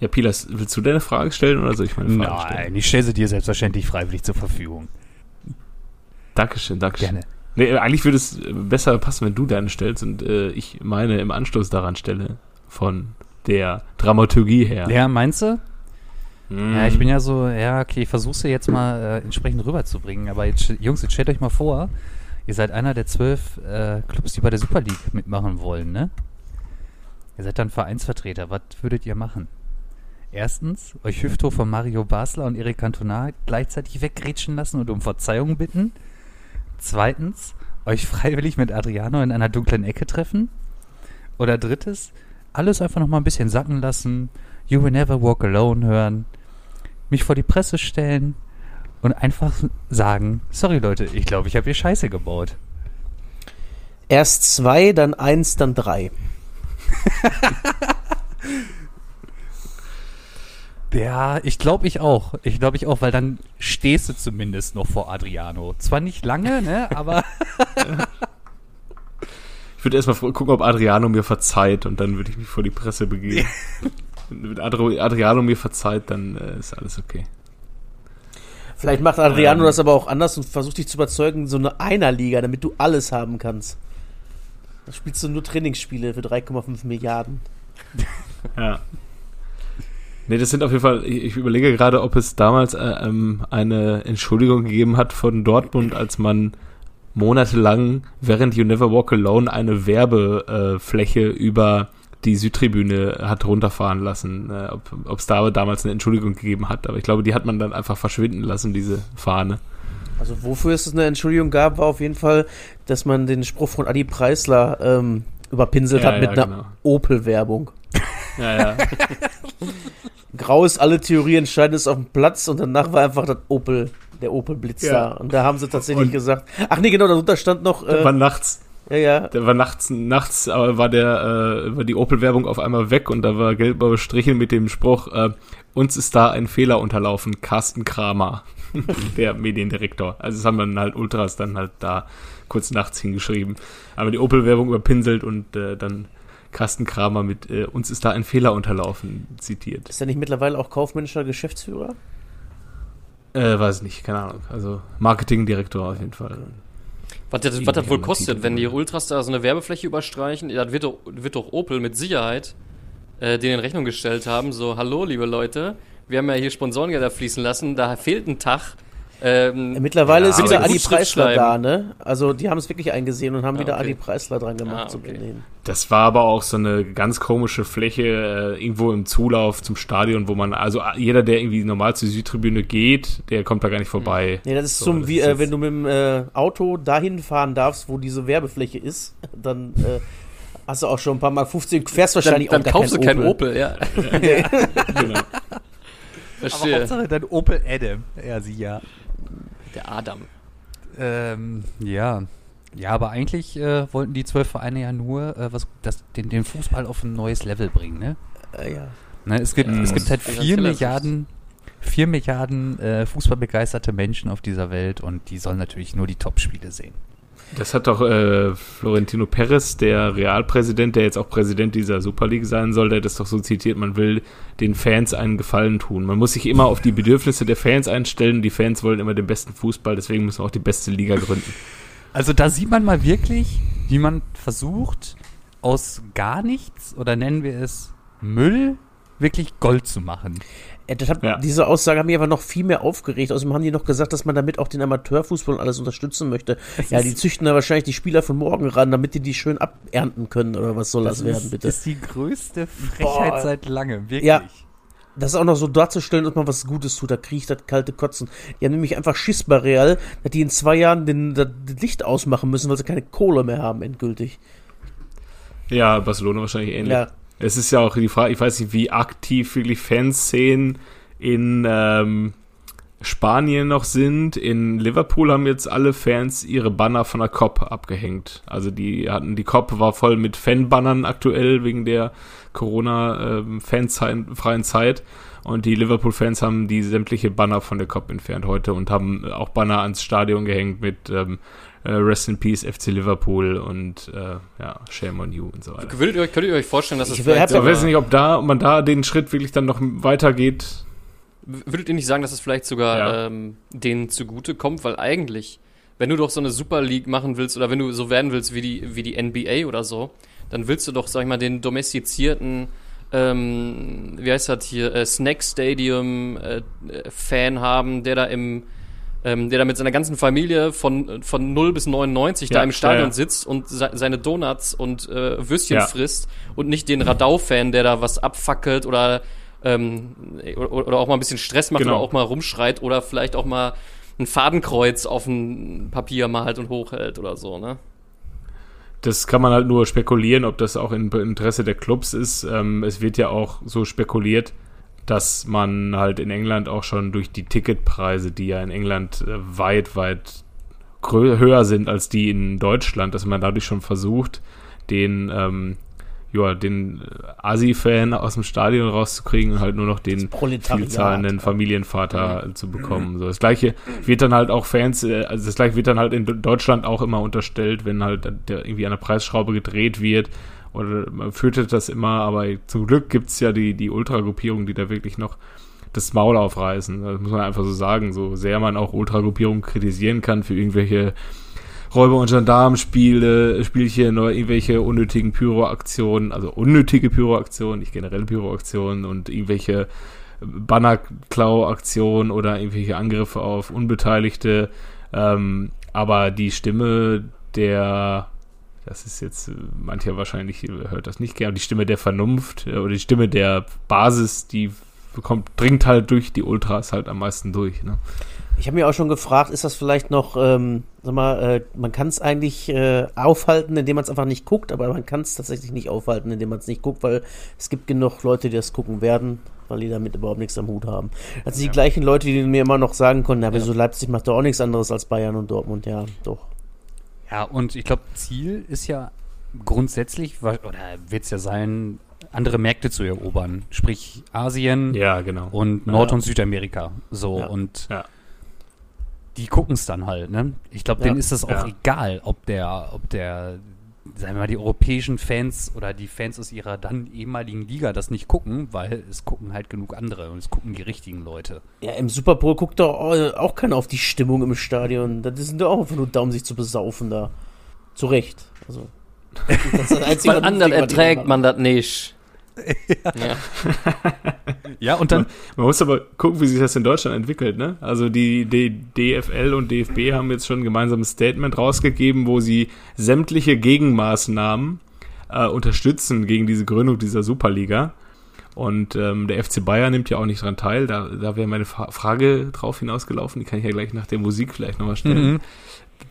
Ja, Pilas, willst du deine Frage stellen oder soll ich meine Frage Nein, stellen? ich stelle sie dir selbstverständlich freiwillig zur Verfügung. Dankeschön, Dankeschön. Gerne. Nee, eigentlich würde es besser passen, wenn du deine stellst und äh, ich meine im Anschluss daran stelle. Von der Dramaturgie her. Ja, meinst du? Mm. Ja, ich bin ja so, ja, okay, ich versuche sie jetzt mal äh, entsprechend rüberzubringen. Aber jetzt, Jungs, jetzt stellt euch mal vor, ihr seid einer der zwölf äh, Clubs, die bei der Super League mitmachen wollen, ne? Ihr seid dann Vereinsvertreter. Was würdet ihr machen? Erstens, euch Hüfthof von Mario Basler und Erik Cantona gleichzeitig weggrätschen lassen und um Verzeihung bitten. Zweitens, euch freiwillig mit Adriano in einer dunklen Ecke treffen. Oder drittes, alles einfach noch mal ein bisschen sacken lassen, You Will Never Walk Alone hören, mich vor die Presse stellen und einfach sagen, sorry Leute, ich glaube, ich habe hier Scheiße gebaut. Erst zwei, dann eins, dann drei. Ja, ich glaube ich auch. Ich glaube ich auch, weil dann stehst du zumindest noch vor Adriano. Zwar nicht lange, ne, aber Ich würde erstmal gucken, ob Adriano mir verzeiht und dann würde ich mich vor die Presse begeben. Wenn Adro- Adriano mir verzeiht, dann äh, ist alles okay. Vielleicht macht Adriano Ähm. das aber auch anders und versucht dich zu überzeugen, so eine Einerliga, damit du alles haben kannst. Da spielst du nur Trainingsspiele für 3,5 Milliarden. Ja. Nee, das sind auf jeden Fall, ich überlege gerade, ob es damals äh, ähm, eine Entschuldigung gegeben hat von Dortmund, als man monatelang während You Never Walk Alone eine Werbefläche äh, über die Südtribüne hat runterfahren lassen. Äh, ob es da aber damals eine Entschuldigung gegeben hat, aber ich glaube, die hat man dann einfach verschwinden lassen, diese Fahne. Also wofür es eine Entschuldigung gab, war auf jeden Fall, dass man den Spruch von Adi Preisler ähm, überpinselt Ja, hat mit ja, einer genau. Opel-Werbung. Ja, ja. Grau ist alle Theorie, entscheidend ist auf dem Platz und danach war einfach das Opel, der Opel-Blitz Ja. da. Und da haben sie tatsächlich Und- gesagt, ach nee, genau, darunter stand noch, Der war äh, nachts, ja, ja, der war nachts, nachts, aber war der, äh, war die Opel-Werbung auf einmal weg und da war gelb überstrichen mit dem Spruch, äh, uns ist da ein Fehler unterlaufen, Carsten Kramer, der Mediendirektor. Also das haben dann halt Ultras dann halt da kurz nachts hingeschrieben. Aber die Opel-Werbung überpinselt und äh, dann Carsten Kramer mit äh, uns ist da ein Fehler unterlaufen zitiert. ist er nicht mittlerweile auch kaufmännischer Geschäftsführer? Äh, weiß nicht, keine Ahnung. Also Marketingdirektor auf jeden Fall. Was das, was das wohl kostet, wenn die Ultras da so eine Werbefläche überstreichen, das wird doch, wird doch Opel mit Sicherheit äh, denen in Rechnung gestellt haben, so, hallo, liebe Leute, wir haben ja hier Sponsorengelder fließen lassen, da fehlt ein Tag. Ähm, Mittlerweile Ja, ist aber wieder Adi Preisler da, ne? Also die haben es wirklich eingesehen und haben Ah, wieder okay. Adi Preisler dran gemacht Ah, zum okay. Benehmen. Das war aber auch so eine ganz komische Fläche äh, irgendwo im Zulauf zum Stadion, wo man, also äh, jeder, der irgendwie normal zur Südtribüne geht, der kommt da gar nicht vorbei. Nee, das ist So, zum, das wie, ist äh, wenn du mit dem äh, Auto dahin fahren darfst, wo diese Werbefläche ist, dann äh, hast du auch schon ein paar Mal 15, fährst dann, wahrscheinlich dann auch gar kaufst du kein keinen Opel, ja. Genau. aber Verstehe. Hauptsache dann Opel Adam. Ja, sie ja. Der Adam. Ähm, ja. Ja, aber eigentlich äh, wollten die zwölf Vereine ja nur äh, was, das, den, den Fußball auf ein neues Level bringen, ne? Äh, ja. ne es gibt, Ja, es gibt halt vier Milliarden, vier Milliarden äh, fußballbegeisterte Menschen auf dieser Welt und die sollen natürlich nur die Top-Spiele sehen. Das hat doch äh, Florentino Perez, der Realpräsident, der jetzt auch Präsident dieser Super League sein soll, der das doch so zitiert, man will den Fans einen Gefallen tun. Man muss sich immer auf die Bedürfnisse der Fans einstellen. Die Fans wollen immer den besten Fußball, deswegen müssen wir auch die beste Liga gründen. Also da sieht man mal wirklich, wie man versucht, aus gar nichts oder nennen wir es Müll wirklich Gold zu machen. Äh, Das hat, Ja. Diese Aussage hat mich aber noch viel mehr aufgeregt. Außerdem haben die noch gesagt, dass man damit auch den Amateurfußball und alles unterstützen möchte. ja, die züchten da wahrscheinlich die Spieler von morgen ran, damit die die schön abernten können. Oder was soll das, werden, ist, bitte? ist die größte Frechheit Boah. seit langem, wirklich. Ja. Das ist auch noch so darzustellen, dass man was Gutes tut. Da kriege ich das kalte Kotzen. Die haben nämlich einfach Schiss bei Real, dass die in zwei Jahren den, das Licht ausmachen müssen, weil sie keine Kohle mehr haben, endgültig. Ja, Barcelona wahrscheinlich ähnlich. Ja. Es ist ja auch die Frage, ich weiß nicht, wie aktiv wirklich Fanszenen in, ähm, Spanien noch sind. In Liverpool haben jetzt alle Fans ihre Banner von der COP abgehängt. Also die hatten, die COP war voll mit Fanbannern aktuell wegen der Corona-freien Zeit. Und die Liverpool-Fans haben die sämtliche Banner von der COP entfernt heute und haben auch Banner ans Stadion gehängt mit ähm, äh, Rest in Peace FC Liverpool und äh, ja, Shame on You und so weiter. Würdet ihr euch, könntet ihr euch vorstellen, dass es Ich vielleicht Ich weiß nicht, ob da man da den Schritt wirklich dann noch weitergeht. würdet ihr nicht sagen, dass es vielleicht sogar Ja. ähm, denen zugute kommt, weil eigentlich, wenn du doch so eine Super League machen willst oder wenn du so werden willst wie die wie die NBA oder so, dann willst du doch, sag ich mal, den domestizierten ähm, wie heißt das hier, äh, Snack Stadium äh, äh, Fan haben, der da im ähm, der da mit seiner ganzen Familie von, von 0 bis 99 da Ja, im Stadion ja. sitzt und se seine Donuts und äh, Würstchen Ja. frisst und nicht den Radau-Fan, der da was abfackelt oder, ähm, oder, oder auch mal ein bisschen Stress macht Genau. oder auch mal rumschreit oder vielleicht auch mal ein Fadenkreuz auf ein Papier malt und hochhält oder so, ne? Das kann man halt nur spekulieren, ob das auch im Interesse der Clubs ist. Ähm, es wird ja auch so spekuliert, dass man halt in England auch schon durch die Ticketpreise, die ja in England äh, weit, weit höher sind als die in Deutschland, dass man dadurch schon versucht, den, ähm, ja, den äh, Asi-Fan aus dem Stadion rauszukriegen und halt nur noch den vielzahlenden Familienvater zu bekommen. So, das gleiche wird dann halt auch Fans, äh, also das gleiche wird dann halt in Deutschland auch immer unterstellt, wenn halt der irgendwie an der Preisschraube gedreht wird. Oder man fürchtet das immer, aber zum Glück gibt's ja die, die Ultragruppierungen, die da wirklich noch das Maul aufreißen. Das muss man einfach so sagen. So sehr man auch Ultragruppierungen kritisieren kann für irgendwelche Räuber- und Gendarmenspiele, Spielchen oder irgendwelche unnötigen Pyroaktionen, also unnötige Pyroaktionen, nicht generell Pyroaktionen und irgendwelche Bannerklau-Aktionen oder irgendwelche Angriffe auf Unbeteiligte. Ähm, aber die Stimme der, das ist jetzt, mancher wahrscheinlich hört das nicht gerne, die Stimme der Vernunft äh, oder die Stimme der Basis, die kommt, dringt halt durch die Ultras halt am meisten durch. Ne? Ich habe mir auch schon gefragt, ist das vielleicht noch, ähm, sag mal, äh, man kann es eigentlich äh, aufhalten, indem man es einfach nicht guckt, aber man kann es tatsächlich nicht aufhalten, indem man es nicht guckt, weil es gibt genug Leute, die das gucken werden, weil die damit überhaupt nichts am Hut haben. Das sind die gleichen Leute, die mir immer noch sagen konnten, na, wieso Leipzig macht doch auch nichts anderes als Bayern und Dortmund, ja, doch. Ja, und ich glaube, Ziel ist ja grundsätzlich, oder wird es ja sein, andere Märkte zu erobern. Sprich Asien Ja, genau. und Nord- Ja. und Südamerika. So, Ja. und Ja. Die gucken es dann halt, ne? Ich glaube, Ja. denen ist es auch Ja. egal, ob der, ob der, sagen wir mal, die europäischen Fans oder die Fans aus ihrer dann ehemaligen Liga das nicht gucken, weil es gucken halt genug andere und es gucken die richtigen Leute. Ja, im Super Bowl guckt doch auch, keiner auf die Stimmung im Stadion. Das sind doch auch einfach nur da, um sich zu besaufen da. Zu Recht. Also. Das ist das was anderen erträgt man das nicht. ja. Ja, und dann, Man muss aber gucken, wie sich das in Deutschland entwickelt. Ne? Also die, die DFL und DFB haben jetzt schon ein gemeinsames Statement rausgegeben, wo sie sämtliche Gegenmaßnahmen äh, unterstützen gegen diese Gründung dieser Superliga. Und ähm, der FC Bayern nimmt ja auch nicht dran teil. Da, da wäre meine Fra Frage drauf hinausgelaufen. Die kann ich ja gleich nach der Musik vielleicht nochmal stellen. Mhm.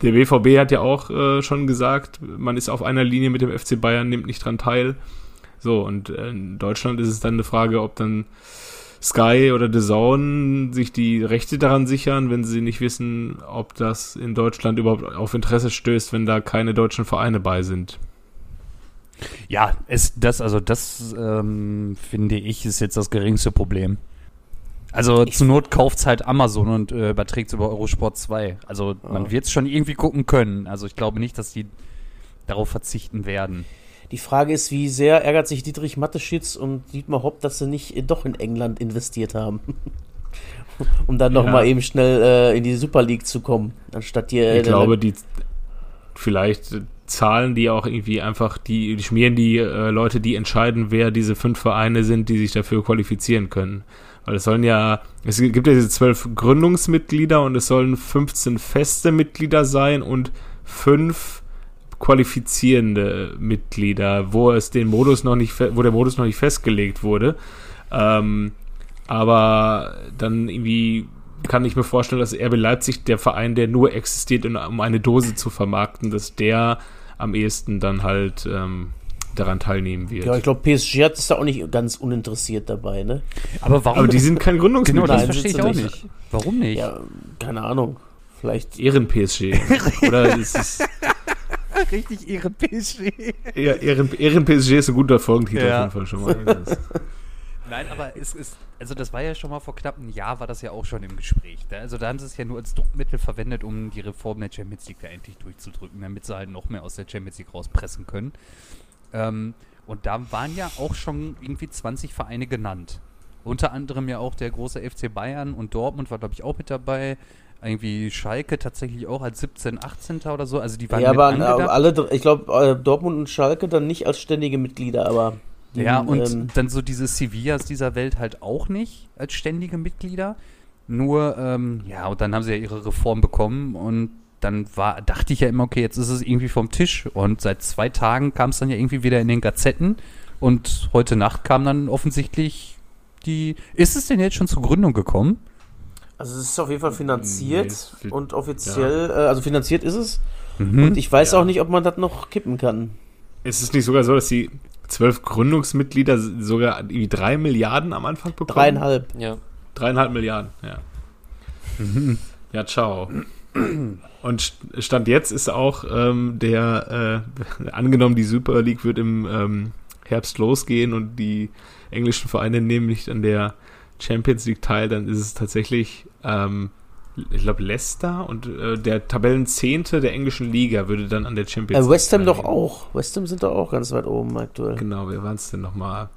Der BVB hat ja auch äh, schon gesagt, man ist auf einer Linie mit dem FC Bayern, nimmt nicht dran teil. So, und äh, in Deutschland ist es dann eine Frage, ob dann Sky oder The Zone sich die Rechte daran sichern, wenn sie nicht wissen, ob das in Deutschland überhaupt auf Interesse stößt, wenn da keine deutschen Vereine bei sind. ja, es, das, also das, ähm, finde ich, ist jetzt das geringste Problem. Also Ich- zur Not kauft's halt Amazon und äh, überträgt über Eurosport 2. Also man Ah. wird's schon irgendwie gucken können. Also ich glaube nicht, dass die darauf verzichten werden. Die Frage ist, wie sehr ärgert sich Dietrich Matteschitz und Dietmar Hopp, dass sie nicht äh, doch in England investiert haben. um dann Ja. nochmal eben schnell äh, in die Super League zu kommen, anstatt hier. Ich glaube, die vielleicht äh, zahlen die auch irgendwie einfach, die, die schmieren die äh, Leute, die entscheiden, wer diese fünf Vereine sind, die sich dafür qualifizieren können. Weil es sollen ja, es gibt ja diese zwölf Gründungsmitglieder und es sollen 15 feste Mitglieder sein und fünf qualifizierende Mitglieder, wo es den Modus noch nicht, wo der Modus noch nicht festgelegt wurde. Ähm, aber dann irgendwie kann ich mir vorstellen, dass RB Leipzig, der Verein, der nur existiert, um eine Dose zu vermarkten, dass der am ehesten dann halt ähm, daran teilnehmen wird. Ja, ich glaube, PSG hat es da auch nicht ganz uninteressiert dabei, ne? Aber warum? Aber die sind kein genau, Gründungsmitglied. das Nein, verstehe ich auch nicht. nicht. Warum nicht? Ja, keine Ahnung. Vielleicht. Ehren-PSG. Oder ist es Richtig ihre PSG. Ja, Ehren, Ehren PSG ist ein guter Folgentitel Ja. auf jeden Fall schon mal. Nein, aber es ist, also das war ja schon mal vor knapp einem Jahr, war das ja auch schon im Gespräch. Da- Also da haben sie es ja nur als Druckmittel verwendet, um die Reform der Champions League da endlich durchzudrücken, damit sie halt noch mehr aus der Champions League rauspressen können. Ähm, und da waren ja auch schon irgendwie 20 Vereine genannt. Unter anderem ja auch der große FC Bayern und Dortmund war, glaube ich, auch mit dabei. Irgendwie Schalke tatsächlich auch als 17, 18. oder so. Also die waren Ja, aber äh, alle, ich glaube, äh, Dortmund und Schalke dann nicht als ständige Mitglieder, aber. die, Ja, und ähm, dann so diese Sevillas dieser Welt halt auch nicht als ständige Mitglieder. Nur, ähm, ja, und dann haben sie ja ihre Reform bekommen und dann war, dachte ich ja immer, okay, jetzt ist es irgendwie vom Tisch. Und seit zwei Tagen kam es dann ja irgendwie wieder in den Gazetten. Und heute Nacht kam dann offensichtlich die. Ist es denn jetzt schon zur Gründung gekommen? Also es ist auf jeden Fall finanziert Nee, und offiziell, äh, also finanziert ist es. Mhm. Und ich weiß Ja. auch nicht, ob man das noch kippen kann. Ist es nicht sogar so, dass die zwölf Gründungsmitglieder sogar irgendwie drei Milliarden am Anfang bekommen? Dreieinhalb. Ja. Dreieinhalb Milliarden, ja. Ja, ciao. Und St- Stand jetzt ist auch ähm, der, äh, angenommen, die Super League wird im ähm, Herbst losgehen und die englischen Vereine nehmen nicht an der Champions League teil, dann ist es tatsächlich, ähm, ich glaube, Leicester und äh, der Tabellenzehnte der englischen Liga würde dann an der Champions Äh, West Ham doch teilnehmen. auch. West Ham sind doch auch ganz weit oben aktuell. Genau, wer waren es denn nochmal?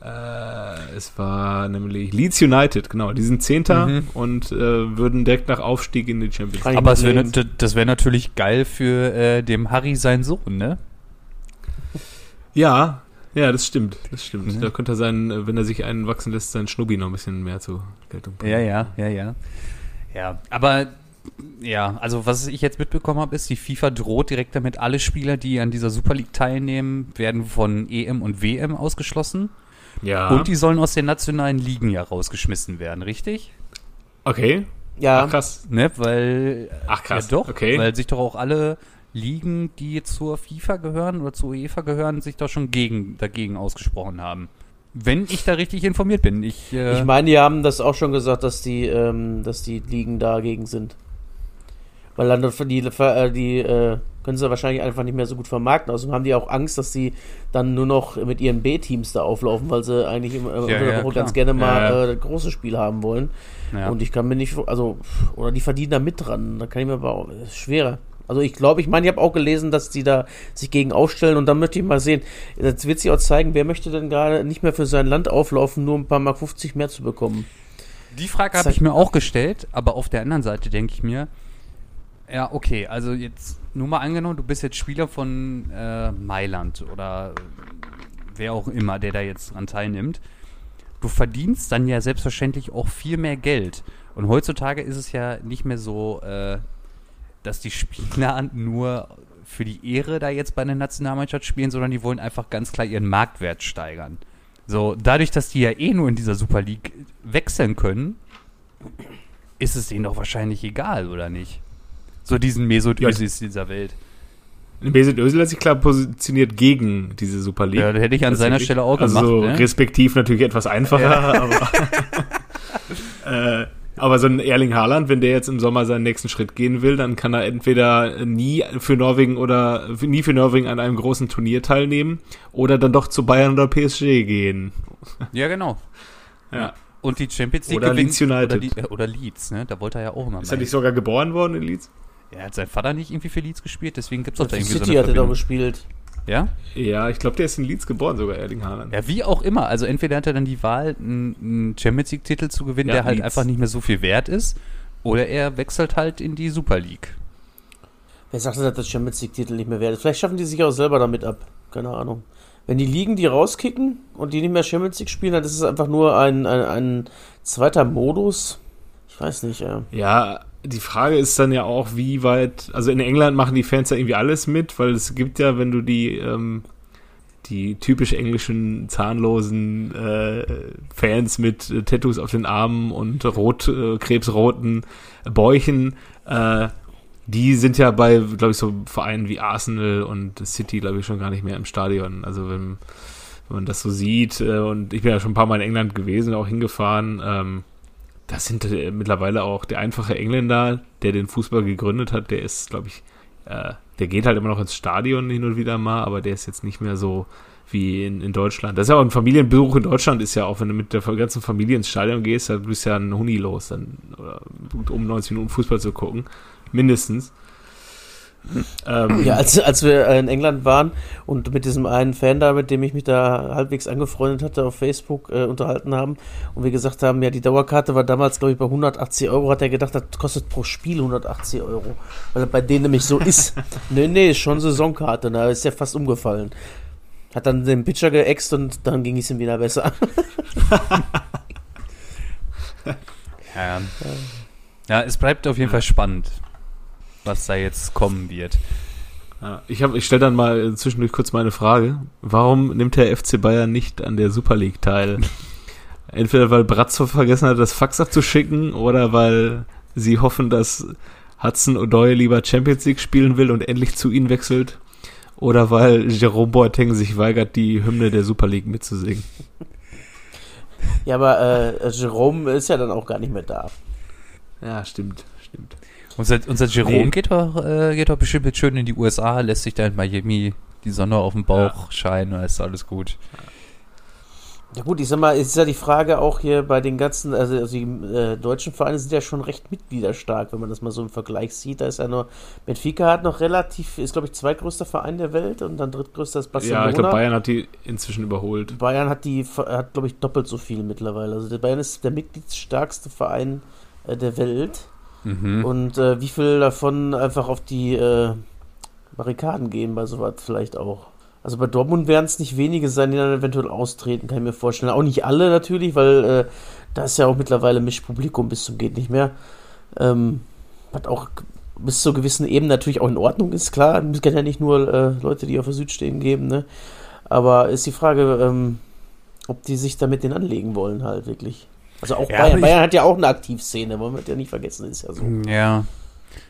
Äh, es war nämlich Leeds United, genau. Die sind Zehnter Mhm. und äh, würden direkt nach Aufstieg in die Champions League. Aber es wär, das wäre natürlich geil für äh, dem Harry sein Sohn, ne? Ja, ja, das stimmt. Das stimmt. Mhm. Da könnte er sein, äh, wenn er sich einen wachsen lässt, sein Schnubbi noch ein bisschen mehr zur Geltung bringen. Ja, ja, ja, ja. Ja, aber ja, also was ich jetzt mitbekommen habe, ist, die FIFA droht direkt damit, alle Spieler, die an dieser Super League teilnehmen, werden von EM und WM ausgeschlossen. Ja. Und die sollen aus den nationalen Ligen ja rausgeschmissen werden, richtig? okay. Ja, Ach, krass. Ne, weil. Ach, krass. Ja, doch. Okay. Weil sich doch auch alle Ligen, die zur FIFA gehören oder zur UEFA gehören, sich doch schon gegen, dagegen ausgesprochen haben. Wenn ich da richtig informiert bin. Ich, äh, ich meine, die haben das auch schon gesagt, dass die, ähm, dass die Ligen dagegen sind. Weil dann die, äh, die äh, können sie wahrscheinlich einfach nicht mehr so gut vermarkten. Außerdem haben die auch Angst, dass sie dann nur noch mit ihren B-Teams da auflaufen, weil sie eigentlich im, äh, ja, klar. ganz gerne mal Ja, ja. Äh, große Spiele haben wollen. ja. Und ich kann mir nicht, also, oder die verdienen da mit dran. Da kann ich mir aber auch, ist schwerer. Also ich glaube, ich meine, ich habe auch gelesen, dass die da sich gegen aufstellen und dann möchte ich mal sehen, jetzt wird sich auch zeigen, wer möchte denn gerade nicht mehr für sein Land auflaufen, nur ein paar Mark 50 mehr zu bekommen. Die Frage habe ich mir auch gestellt, aber auf der anderen Seite denke ich mir, ja, okay, also jetzt nur mal angenommen, du bist jetzt Spieler von äh, Mailand oder wer auch immer, der da jetzt dran teilnimmt. Du verdienst dann ja selbstverständlich auch viel mehr Geld. Und heutzutage ist es ja nicht mehr so, äh, dass die Spieler nur für die Ehre da jetzt bei der Nationalmannschaft spielen, sondern die wollen einfach ganz klar ihren Marktwert steigern. So, dadurch, dass die ja eh nur in dieser Super League wechseln können, ist es denen doch wahrscheinlich egal, oder nicht? So diesen Mesut Ja. Dieser Welt. Mesut Özil hat sich klar positioniert gegen diese Super League. Ja, das hätte ich an seiner Tatsächlich. Stelle auch also gemacht. so ne? respektiv natürlich etwas einfacher, aber äh, aber so ein Erling Haaland, wenn der jetzt im Sommer seinen nächsten Schritt gehen will, dann kann er entweder nie für Norwegen oder nie für Norwegen an einem großen Turnier teilnehmen oder dann doch zu Bayern oder PSG gehen. Ja, genau. Ja. Und die Champions League Oder gewinnt- Leeds United. Oder, die, äh, oder Leeds, ne? Da wollte er ja auch immer Ist mal er nicht sogar geboren worden in Leeds? Ja, hat sein Vater nicht irgendwie für Leeds gespielt, deswegen gibt es doch da irgendwie City so eine hat er doch gespielt. Ja? Ja, ich glaube, der ist in Leeds geboren sogar, Erling Haaland. Ja, wie auch immer. Also entweder hat er dann die Wahl, einen Champions League-Titel zu gewinnen, Ja, der halt Leeds. einfach nicht mehr so viel wert ist, oder er wechselt halt in die Super League. Wer sagt denn, dass das Champions League-Titel nicht mehr wert ist? Vielleicht schaffen die sich auch selber damit ab. Keine Ahnung. Wenn die Ligen die rauskicken und die nicht mehr Champions League spielen, dann ist es einfach nur ein, ein, ein zweiter Modus. Ich weiß nicht, ja. Ja, die Frage ist dann ja auch, wie weit, also in England machen die Fans ja irgendwie alles mit, weil es gibt ja, wenn du die, ähm, die typisch englischen zahnlosen äh, Fans mit äh, Tattoos auf den Armen und rot, äh, krebsroten Bäuchen, äh, die sind ja bei, glaube ich, so Vereinen wie Arsenal und City, glaube ich, schon gar nicht mehr im Stadion. Also wenn, wenn man das so sieht, äh, und ich bin ja schon ein paar Mal in England gewesen, auch hingefahren, ähm, das sind äh, mittlerweile auch der einfache Engländer, der den Fußball gegründet hat, der ist, glaube ich, äh, der geht halt immer noch ins Stadion hin und wieder mal, aber der ist jetzt nicht mehr so wie in, in Deutschland. Das ist ja auch ein Familienbesuch in Deutschland, ist ja auch, wenn du mit der ganzen Familie ins Stadion gehst, dann bist du ja ein Huni los, dann, oder, um 90 Minuten Fußball zu gucken. Mindestens. Ähm, ja, als, als wir in England waren und mit diesem einen Fan da, mit dem ich mich da halbwegs angefreundet hatte, auf Facebook äh, unterhalten haben und wir gesagt haben, ja, die Dauerkarte war damals, glaube ich, bei 180 Euro, hat er gedacht, das kostet pro Spiel 180 Euro, weil er bei denen nämlich so ist. nee, nee, ist schon Saisonkarte, da ist ja fast umgefallen. Hat dann den Pitcher geäxt und dann ging es ihm wieder besser. ja. ja, es bleibt auf jeden Fall spannend was da jetzt kommen wird. Ich ich stelle dann mal zwischendurch kurz meine Frage. Warum nimmt der FC Bayern nicht an der Super League teil? Entweder weil Bratzo vergessen hat, das Fax abzuschicken oder weil sie hoffen, dass Hudson O'Doy lieber Champions League spielen will und endlich zu ihnen wechselt. Oder weil Jerome Boateng sich weigert, die Hymne der Super League mitzusingen. Ja, aber äh, Jerome ist ja dann auch gar nicht mehr da. Ja, stimmt, stimmt. Unser, unser Jerome nee. geht, doch, äh, geht doch bestimmt schön in die USA, lässt sich da in Miami die Sonne auf dem Bauch ja. scheinen, dann ist alles gut. Ja gut, ich sag mal, ist ja die Frage auch hier bei den ganzen, also, also die äh, deutschen Vereine sind ja schon recht mitgliederstark, wenn man das mal so im Vergleich sieht. Da ist ja nur, Benfica hat noch relativ, ist glaube ich zweitgrößter Verein der Welt und dann drittgrößter ist Barcelona. Ja, ich glaube Bayern hat die inzwischen überholt. Bayern hat die, hat glaube ich doppelt so viel mittlerweile. Also der Bayern ist der mitgliedsstärkste Verein äh, der Welt. Mhm. Und äh, wie viel davon einfach auf die äh, Barrikaden gehen bei sowas vielleicht auch. Also bei Dortmund werden es nicht wenige sein, die dann eventuell austreten, kann ich mir vorstellen. Auch nicht alle natürlich, weil äh, da ist ja auch mittlerweile Mischpublikum bis zum geht nicht mehr. Ähm, was auch bis zu gewissen Ebenen natürlich auch in Ordnung ist, klar. Es kann ja nicht nur äh, Leute, die auf der Süd stehen, geben, ne? Aber ist die Frage, ähm, ob die sich damit den anlegen wollen, halt wirklich. Also auch ja, Bayern. Bayern hat ja auch eine Aktivszene, wollen wir ja nicht vergessen, ist ja so. Ja.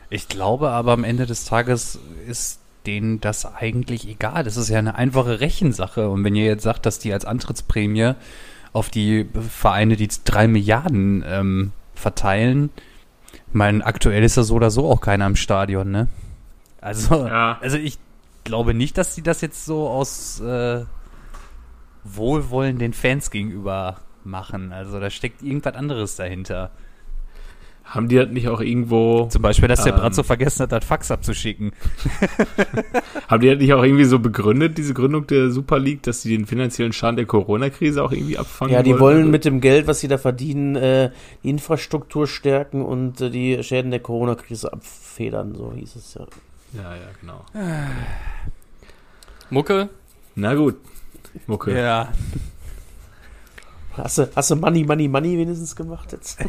Ich glaube aber am Ende des Tages ist denen das eigentlich egal. Das ist ja eine einfache Rechensache. Und wenn ihr jetzt sagt, dass die als Antrittsprämie auf die Vereine die drei Milliarden ähm, verteilen, mein aktuell ist da so oder so auch keiner im Stadion, ne? Also, ja. also ich glaube nicht, dass sie das jetzt so aus äh, Wohlwollen den Fans gegenüber machen. Also da steckt irgendwas anderes dahinter. Haben die das nicht auch irgendwo. Zum Beispiel, dass der ähm, Bratzo vergessen hat, das Fax abzuschicken. haben die das nicht auch irgendwie so begründet, diese Gründung der Super League, dass sie den finanziellen Schaden der Corona-Krise auch irgendwie abfangen Ja, die wollen, wollen mit dem Geld, was sie da verdienen, äh, die Infrastruktur stärken und äh, die Schäden der Corona-Krise abfedern, so hieß es ja. Ja, ja, genau. Mucke? Na gut. Mucke. Ja. Hast du, hast du Money, Money, Money wenigstens gemacht jetzt?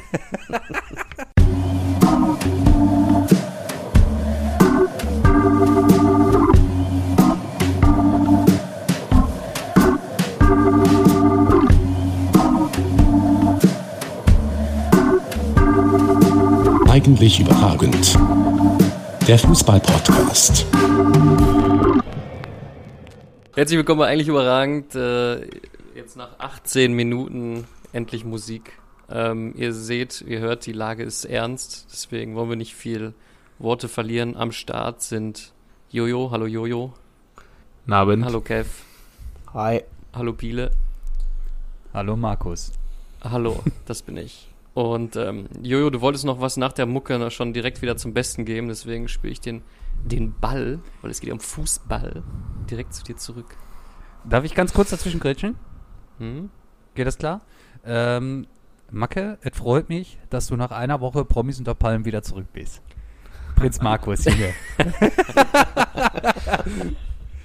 Eigentlich überragend. Der Fußball-Podcast. Herzlich willkommen, eigentlich überragend. Äh, jetzt nach 18 Minuten endlich Musik. Ähm, ihr seht, ihr hört, die Lage ist ernst, deswegen wollen wir nicht viel Worte verlieren. Am Start sind Jojo, hallo Jojo. Abend. Hallo Kev. Hi. Hallo Biele. Hallo Markus. Hallo, das bin ich. Und ähm, Jojo, du wolltest noch was nach der Mucke schon direkt wieder zum Besten geben, deswegen spiele ich den, den Ball, weil es geht um Fußball, direkt zu dir zurück. Darf ich ganz kurz dazwischen grätschen? Hm? Geht das klar? Ähm, Macke, es freut mich, dass du nach einer Woche Promis unter Palmen wieder zurück bist. Prinz Markus hier.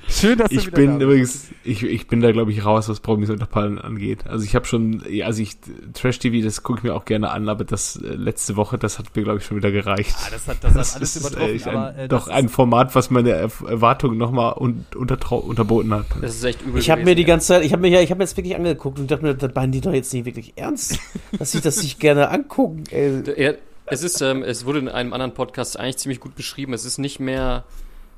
Schön, dass du Ich bin übrigens, ich, ich bin da glaube ich raus, was Promis unter Palmen angeht. Also ich habe schon, also ich Trash TV, das gucke ich mir auch gerne an, aber das äh, letzte Woche, das hat mir glaube ich schon wieder gereicht. Ah, das hat, das, das hat alles ist, übertroffen. Äh, aber, äh, doch ein Format, was meine Erwartungen nochmal un, unter, unterboten hat. Das ist echt übel. Ich habe mir die ganze Zeit, ich habe mir ja, ich habe jetzt wirklich angeguckt und dachte mir, das meinen die doch jetzt nicht wirklich ernst, dass sie das sich gerne angucken. Ey. es ist, ähm, es wurde in einem anderen Podcast eigentlich ziemlich gut beschrieben. Es ist nicht mehr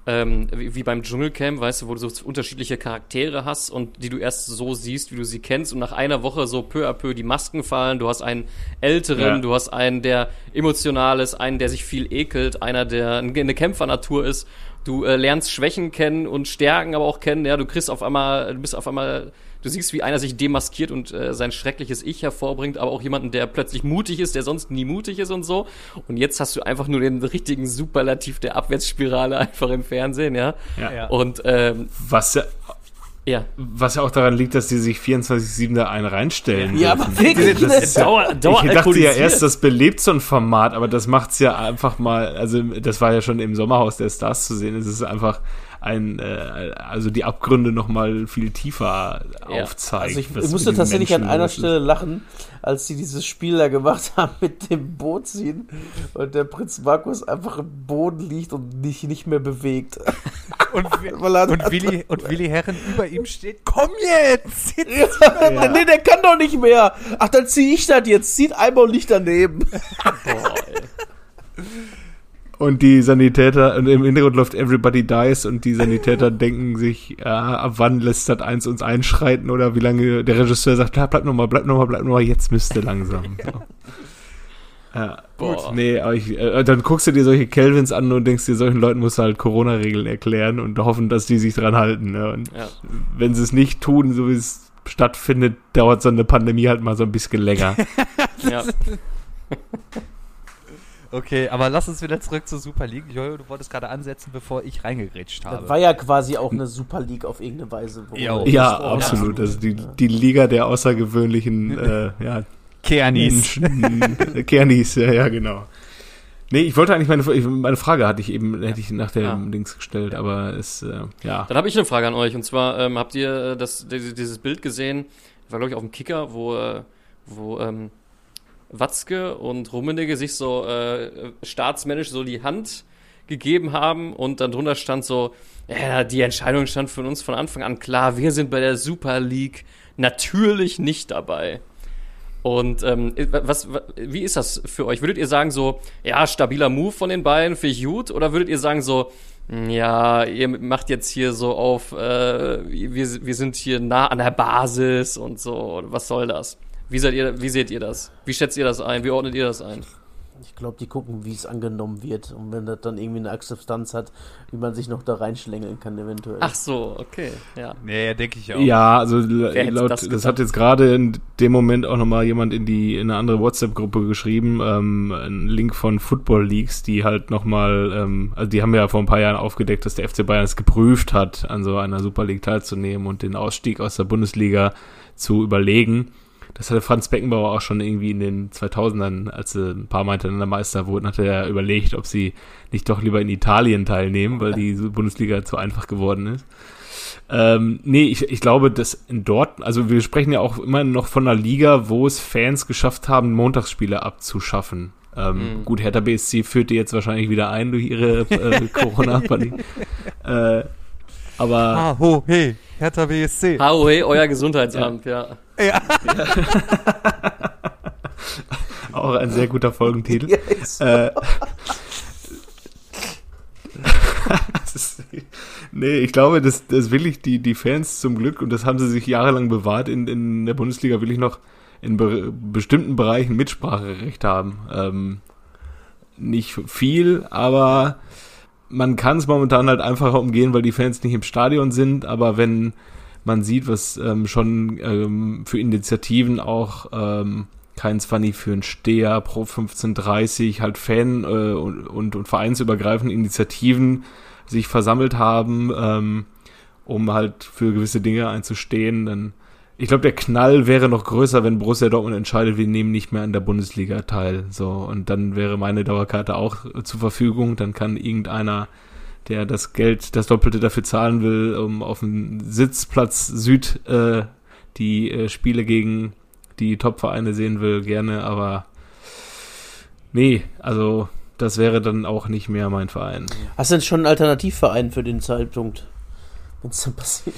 ähm, wie, wie beim Dschungelcamp, weißt du, wo du so unterschiedliche Charaktere hast und die du erst so siehst, wie du sie kennst und nach einer Woche so peu à peu die Masken fallen. Du hast einen älteren, Ja. du hast einen, der emotional ist, einen, der sich viel ekelt, einer, der eine Kämpfernatur ist. Du äh, lernst Schwächen kennen und Stärken aber auch kennen. Ja, du kriegst auf einmal, du bist auf einmal, du siehst, wie einer sich demaskiert und äh, sein schreckliches Ich hervorbringt, aber auch jemanden, der plötzlich mutig ist, der sonst nie mutig ist und so. Und jetzt hast du einfach nur den richtigen Superlativ der Abwärtsspirale einfach im Fernsehen, ja. Ja. Ja. Und ähm, Was ja, ja, was ja auch daran liegt, dass die sich 24-7 da einen reinstellen. Ja, dürfen. aber wirklich. das Das, Dauer, Ich dachte ja erst, das belebt so ein Format, aber das macht's ja einfach mal, also das war ja schon im Sommerhaus der Stars zu sehen, es ist einfach ein, äh, also die Abgründe noch mal viel tiefer Ja. aufzeigt. also ich, ich musste tatsächlich an Menschen einer los ist. Stelle lachen, als sie dieses Spiel da gemacht haben mit dem Boot ziehen und der Prinz Markus einfach im Boden liegt und nicht, nicht mehr bewegt. Und, und, Willi, und Willi Herren über ihm steht, komm jetzt! Ja. Nee, der kann doch nicht mehr. Ach, dann zieh ich das jetzt. Zieht einmal und nicht daneben. Boah, ey. Und die Sanitäter, und im Hintergrund läuft Everybody Dies und die Sanitäter denken sich, ja, ab wann lässt das eins uns einschreiten oder wie lange der Regisseur sagt, bleib, bleib nochmal, bleib nochmal, bleib nochmal, jetzt müsste langsam. So. Ja, Boah. gut. Nee, aber ich, äh, dann guckst du dir solche Kelvins an und denkst dir, solchen Leuten musst du halt Corona-Regeln erklären und hoffen, dass die sich dran halten. Ne? Und Ja. wenn sie es nicht tun, so wie es stattfindet, dauert so eine Pandemie halt mal so ein bisschen länger. ja. Okay, aber lass uns wieder zurück zur Super League. Jojo, du wolltest gerade ansetzen, bevor ich reingegrätscht Das habe. war ja quasi auch eine Super League auf irgendeine Weise. ja, gesprochen absolut. Also die, die Liga der außergewöhnlichen äh, ja, Kernis. Menschen. Kernis, ja, ja, genau. Nee, ich wollte eigentlich meine, meine Frage hatte ich eben, hätte ich nach der Ah. Dings gestellt, aber es, äh, ja. Dann habe ich eine Frage an euch. Und zwar ähm, habt ihr äh, das, dieses, dieses Bild gesehen, war glaube ich auf dem Kicker, wo, äh, wo ähm, Watzke und Rummenigge sich so äh, staatsmännisch so die Hand gegeben haben und dann drunter stand so, ja, die Entscheidung stand für uns von Anfang an klar, wir sind bei der Super League natürlich nicht dabei. Und ähm, was, wa- wie ist das für euch? Würdet ihr sagen so, ja, stabiler Move von den beiden, finde ich gut? Oder würdet ihr sagen so, "Hm, ja, ihr macht jetzt hier so auf, äh, wir, wir sind hier nah an der Basis und so, was soll das? Wie seid ihr, wie seht ihr das? Wie schätzt ihr das ein? Wie ordnet ihr das ein? Ich glaube, die gucken, wie es angenommen wird. Und wenn das dann irgendwie eine Akzeptanz hat, wie man sich noch da reinschlängeln kann, eventuell. Ach so, okay, ja. Nee, ja, denke ich auch. Ja, also laut, das das, hat jetzt gerade in dem Moment auch nochmal jemand in die in eine andere WhatsApp-Gruppe geschrieben, ähm, ein Link von Football Leagues, die halt nochmal, ähm, also die haben ja vor ein paar Jahren aufgedeckt, dass der FC Bayern es geprüft hat, an so einer Super League teilzunehmen und den Ausstieg aus der Bundesliga zu überlegen. Das hatte Franz Beckenbauer auch schon irgendwie in den 2000ern, als sie ein paar Mal hintereinander Meister wurden, hatte er überlegt, ob sie nicht doch lieber in Italien teilnehmen, weil die Bundesliga zu einfach geworden ist. Ähm, nee, ich, ich glaube, dass in dort, also wir sprechen ja auch immer noch von einer Liga, wo es Fans geschafft haben, Montagsspiele abzuschaffen. Ähm, Mhm. Gut, Hertha BSC führt die jetzt wahrscheinlich wieder ein durch ihre äh, Corona-Pandemie. äh, aber Ah, ho, hey, Hertha BSC. HOE, euer Gesundheitsamt, ja. Ja. auch ein sehr guter Folgentitel. Yes. Äh, das ist, nee, ich glaube, dass, dass wirklich die, die Fans zum Glück, und das haben sie sich jahrelang bewahrt, in, in der Bundesliga wirklich noch in be bestimmten Bereichen Mitspracherecht haben. Ähm, nicht viel, aber man kann es momentan halt einfacher umgehen, weil die Fans nicht im Stadion sind, aber wenn man sieht, was ähm, schon ähm, für Initiativen auch ähm, kein Funny für einen Steher, Pro 1530, halt Fan- äh, und, und, und vereinsübergreifende Initiativen sich versammelt haben, ähm, um halt für gewisse Dinge einzustehen, dann ich glaube, der Knall wäre noch größer, wenn Borussia Dortmund entscheidet, wir nehmen nicht mehr an der Bundesliga teil. So, und dann wäre meine Dauerkarte auch äh, zur Verfügung. Dann kann irgendeiner, der das Geld, das Doppelte dafür zahlen will, um auf dem Sitzplatz Süd äh, die äh, Spiele gegen die Topvereine sehen will, gerne, aber nee, also das wäre dann auch nicht mehr mein Verein. Hast du denn schon einen Alternativverein für den Zeitpunkt? Wenn es dann passiert.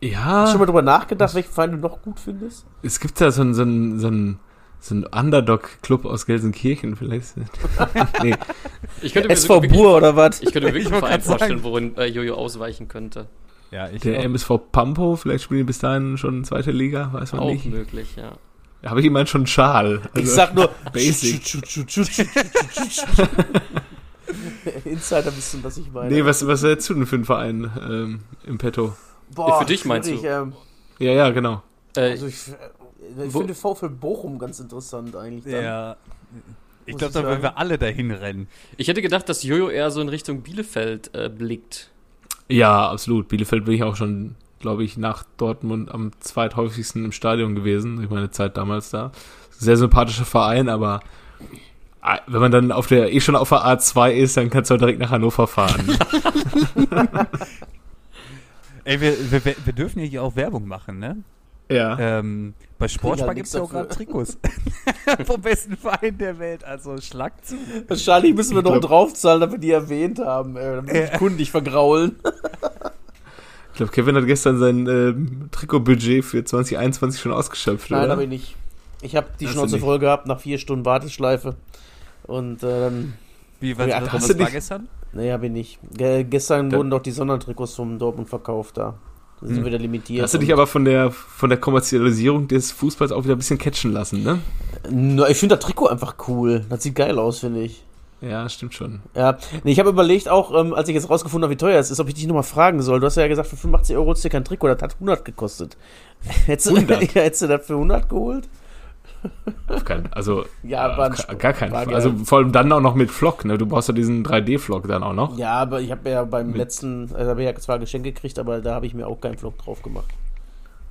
Hast du schon Ja, mal drüber nachgedacht, welchen Verein du noch gut findest? es gibt da so ein, so ein, so ein so ein Underdog-Club aus Gelsenkirchen vielleicht. nee. Ich könnte mir SV wirklich- Bur oder was? Ich könnte mir wirklich Ich einen Verein vorstellen, sagen. worin äh, Jojo ausweichen könnte. Ja, ich Der MSV Pampo, vielleicht spielen die bis dahin schon zweite Liga, weiß man Auch nicht. möglich, ja. Da habe ich immerhin schon einen Schal. Ich Also, sag nur Basic. Insider wissen, was ich meine. Nee, was, was hättest du denn für einen Verein ähm, im Petto? Boah, Für dich meinst schwierig, Ähm, Ja, ja, genau. Äh, also ich, äh, ich finde VfL Bochum ganz interessant eigentlich. Dann. Ja. Ich glaube, da würden sagen. wir alle dahin rennen. ich hätte gedacht, dass Jojo eher so in Richtung Bielefeld äh, blickt. Ja, absolut. Bielefeld bin ich auch schon, glaube ich, nach Dortmund am zweithäufigsten im Stadion gewesen, durch meine Zeit damals da. Sehr sympathischer Verein, aber ah, wenn man dann auf der, eh schon auf der A2 ist, dann kannst du auch direkt nach Hannover fahren. Ey, wir, wir, wir dürfen ja hier auch Werbung machen, ne? ja. Ähm, bei Sportspar gibt es ja auch gerade. Trikots. Vom besten Verein der Welt. Also schlag zu. Wahrscheinlich müssen wir Ich noch glaub- draufzahlen, damit wir die erwähnt haben. Äh, damit die Kunden nicht vergraulen. Ich glaube, Kevin hat gestern sein ähm, Trikotbudget für 2021 schon ausgeschöpft, Nein, oder? habe ich nicht. Ich habe die Hast Schnauze voll gehabt nach vier Stunden Warteschleife. Und äh, dann, Wie, was, was, was war nicht- gestern? Nee, habe ich nicht. Ge gestern Dann- wurden doch die Sondertrikots vom Dortmund verkauft da. Die sind Hm. wieder limitiert. Hast du dich aber von der, von der Kommerzialisierung des Fußballs auch wieder ein bisschen catchen lassen, ne? Na, ich finde das Trikot einfach cool. Das sieht geil aus, finde ich. Ja, stimmt schon. Ja, nee, ich habe überlegt auch, ähm, als ich jetzt rausgefunden habe, wie teuer es ist, ob ich dich nochmal fragen soll. Du hast ja gesagt, für 85 Euro du dir kein Trikot, das hat 100 gekostet. Hättest du, 100? ja, hättest du das für 100 geholt? Auf keinen, also Ja, war ein gar keinen war. Also vor allem dann auch noch mit Flock, ne? Du brauchst ja diesen 3D-Flock dann auch noch. Ja, aber ich habe ja beim Mit- letzten, also habe ich ja zwar Geschenk gekriegt, aber da habe ich mir auch keinen Vlog drauf gemacht.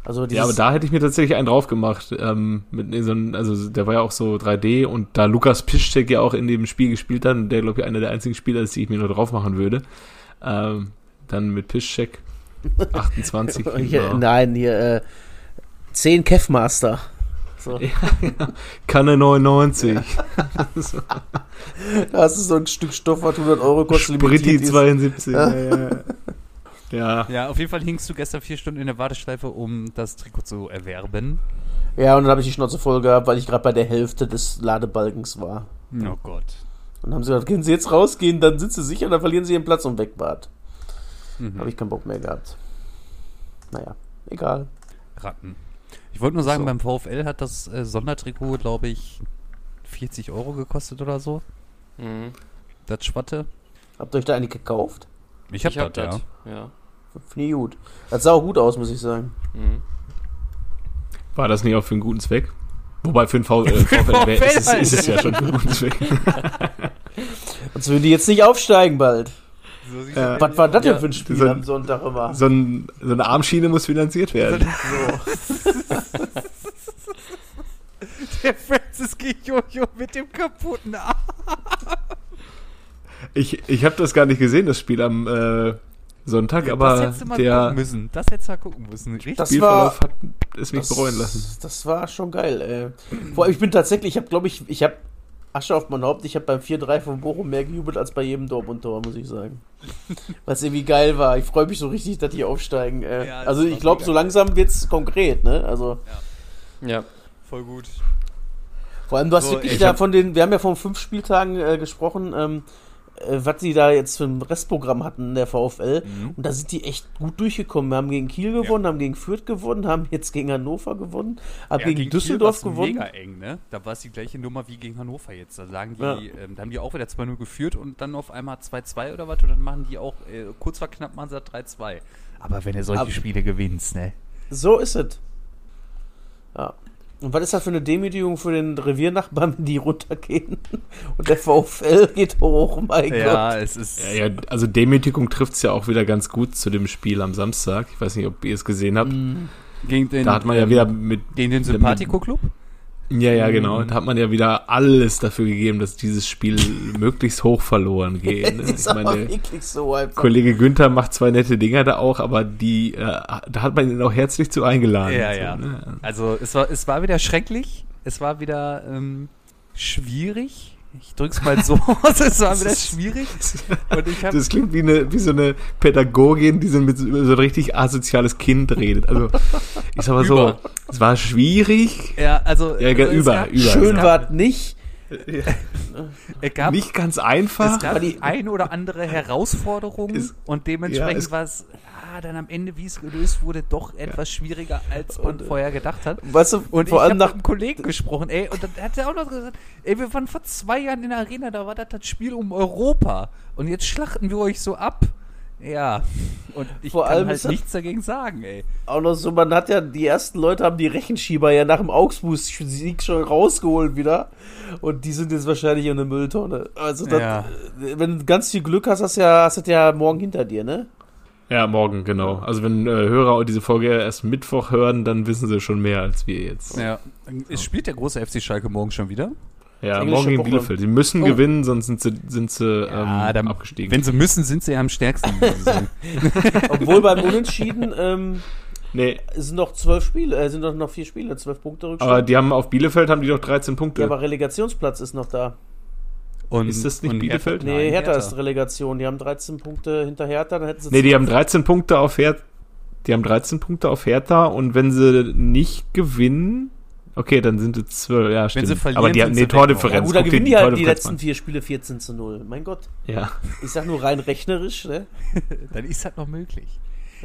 Also Ja, aber da hätte ich mir tatsächlich einen drauf gemacht. Ähm, mit so einem, also der war ja auch so 3D und da Lukas Piszczek ja auch in dem Spiel gespielt hat, und der glaube ich einer der einzigen Spieler ist, die ich mir nur drauf machen würde. Ähm, dann mit Piszczek 28. hier, ja. Nein, hier, äh, 10 Kevmaster. So. Kanne 99. Da hast du so ein Stück Stoff, was 100 Euro kostet. Spritti limitiert ist. 72. ja, ja. ja. Ja, auf jeden Fall hingst du gestern vier Stunden in der Warteschleife, um das Trikot zu erwerben. Ja, und dann habe ich die Schnauze voll gehabt, weil ich gerade bei der Hälfte des Ladebalkens war. Oh Gott. Und dann haben sie gesagt, können Sie jetzt rausgehen, dann sind Sie sicher, dann verlieren Sie Ihren Platz und weg wart. Mhm. Habe ich keinen Bock mehr gehabt. Naja, egal. Ratten. Ich wollte nur sagen, So. beim VfL hat das äh, Sondertrikot, glaube ich, 40 Euro gekostet oder so. Mhm. Das Schwatte. Habt ihr euch da eigentlich gekauft? Ich hab, ich hab das, ja. Ja. Finde ich gut. Das sah auch gut aus, muss ich sagen. Mhm. War das nicht auch für einen guten Zweck? Wobei für v äh, VfL VfL wär- ist, es- halt. ist es ja schon für einen guten Zweck. Sonst würden die jetzt nicht aufsteigen bald. So Ja. aus. Was war das Ja, denn für ein Spiel so- am Sonntag immer? So, ein, so eine Armschiene muss finanziert werden. So. Der Francis Jojo mit dem kaputten Arm. Ich, ich habe das gar nicht gesehen, das Spiel am äh, Sonntag, das aber hättest du mal der gucken müssen. Das hättest du mal gucken müssen. Richtig. Das Spielverlauf war- hat es mich bereuen lassen. Das war schon geil, ey. Vor allem, ich bin tatsächlich, ich habe, glaube ich, ich habe Asche auf mein Haupt, ich habe beim 4-3 von Bochum mehr gejubelt als bei jedem Dortmund-Tor, muss ich sagen. Was irgendwie geil war. Ich freue mich so richtig, dass die aufsteigen. Äh. Ja, also ich glaube, so langsam wird's konkret, ne? Also Ja. Voll gut. vor allem, du hast So, wirklich ich da von den, wir haben ja von fünf Spieltagen äh, gesprochen, ähm, äh, was die da jetzt für ein Restprogramm hatten, der VfL. Mhm. Und da sind die echt gut durchgekommen. Wir haben gegen Kiel gewonnen, haben gegen Fürth gewonnen, haben jetzt gegen Hannover gewonnen, haben Ja, gegen, Kiel Düsseldorf gewonnen. mega eng, ne? Da war es die gleiche Nummer wie gegen Hannover jetzt. Da sagen die, Ja. ähm, da haben die auch wieder 2-0 geführt und dann auf einmal 2-2 oder was und dann machen die auch, äh, kurz vor knapp machen sie das 3-2. Aber wenn du solche Aber- Spiele gewinnst, ne? So ist es. Ja. Und was ist das für eine Demütigung für den Reviernachbarn, wenn die runtergehen? Und der VfL geht hoch, mein Ja, Gott. es ist. Ja, ja, also Demütigung trifft es ja auch wieder ganz gut zu dem Spiel am Samstag. Ich weiß nicht, ob ihr es gesehen habt. Gegen den, Da hat man ja wieder mit. Gegen den Sympathico-Club? Ja, ja, genau. Da hat man ja wieder alles dafür gegeben, dass dieses Spiel möglichst hoch verloren geht. Ne? ist Ich meine, wirklich so einfach. Kollege Günther macht zwei nette Dinger da auch, aber die, äh, da hat man ihn auch herzlich zu eingeladen. Ja, so, ja. ne? Also es war, es war wieder schrecklich, es war wieder ähm, schwierig, Ich drück's mal so aus, es war schwierig. Und ich hab, Das klingt wie, eine, wie so eine Pädagogin, die so mit so ein richtig asoziales Kind redet. Also, ich sag mal so, es war schwierig, ja, also, Ja, also über, über. Schön war nicht. es gab, nicht ganz einfach. es gab die ein oder andere Herausforderung Es- und dementsprechend ja, war es ah, dann am Ende, wie es gelöst wurde, doch etwas schwieriger, als man vorher gedacht hat. Weißt du, Und vor ich allem habe nach mit einem Kollegen gesprochen, ey, und dann hat er auch noch gesagt, ey, wir waren vor zwei Jahren in der Arena, da war das das Spiel um Europa. Und jetzt schlachten wir euch so ab. Ja, und ich Vor kann allem halt nichts dagegen sagen, ey. auch noch so, man hat ja, die ersten Leute haben die Rechenschieber ja nach dem Augsburg-Sieg schon rausgeholt wieder. Und die sind jetzt wahrscheinlich in der Mülltonne. Also, das, Ja. wenn du ganz viel Glück hast, hast du ja, hast du das ja morgen hinter dir, ne? Ja, morgen, genau. Also wenn äh, Hörer diese Folge erst Mittwoch hören, dann wissen sie schon mehr als wir jetzt. Ja. Es spielt der große FC Schalke morgen schon wieder? Ja, morgen gegen. Bielefeld. Sie müssen Oh. gewinnen, sonst sind sie, sind sie Ja, ähm, dann- abgestiegen. Wenn sie müssen, sind sie ja am stärksten. Obwohl beim Unentschieden ähm, nee, es sind noch zwölf Spiele, äh, sind doch noch vier Spiele, zwölf Punkte Rückstand. aber die haben auf Bielefeld haben die doch 13 Punkte. ja, aber Relegationsplatz ist noch da. Und, Ist das nicht und Bielefeld? Nein, Nee, Hertha, ist Relegation. Die haben 13 Punkte hinter Hertha, dann hätten sie nee, die haben 13 Punkte auf Hertha. Die haben 13 Punkte auf Hertha und wenn sie nicht gewinnen, okay, dann sind es 12, ja, stimmt. sie verlieren, aber die haben weg. Tordifferenz. Ja, gut, da Guck dir gewinnen die halt die Tordifferenz letzten vier Spiele 14 zu 0. Mein Gott. Ja. Ich sag nur rein rechnerisch, ne? dann ist das noch möglich.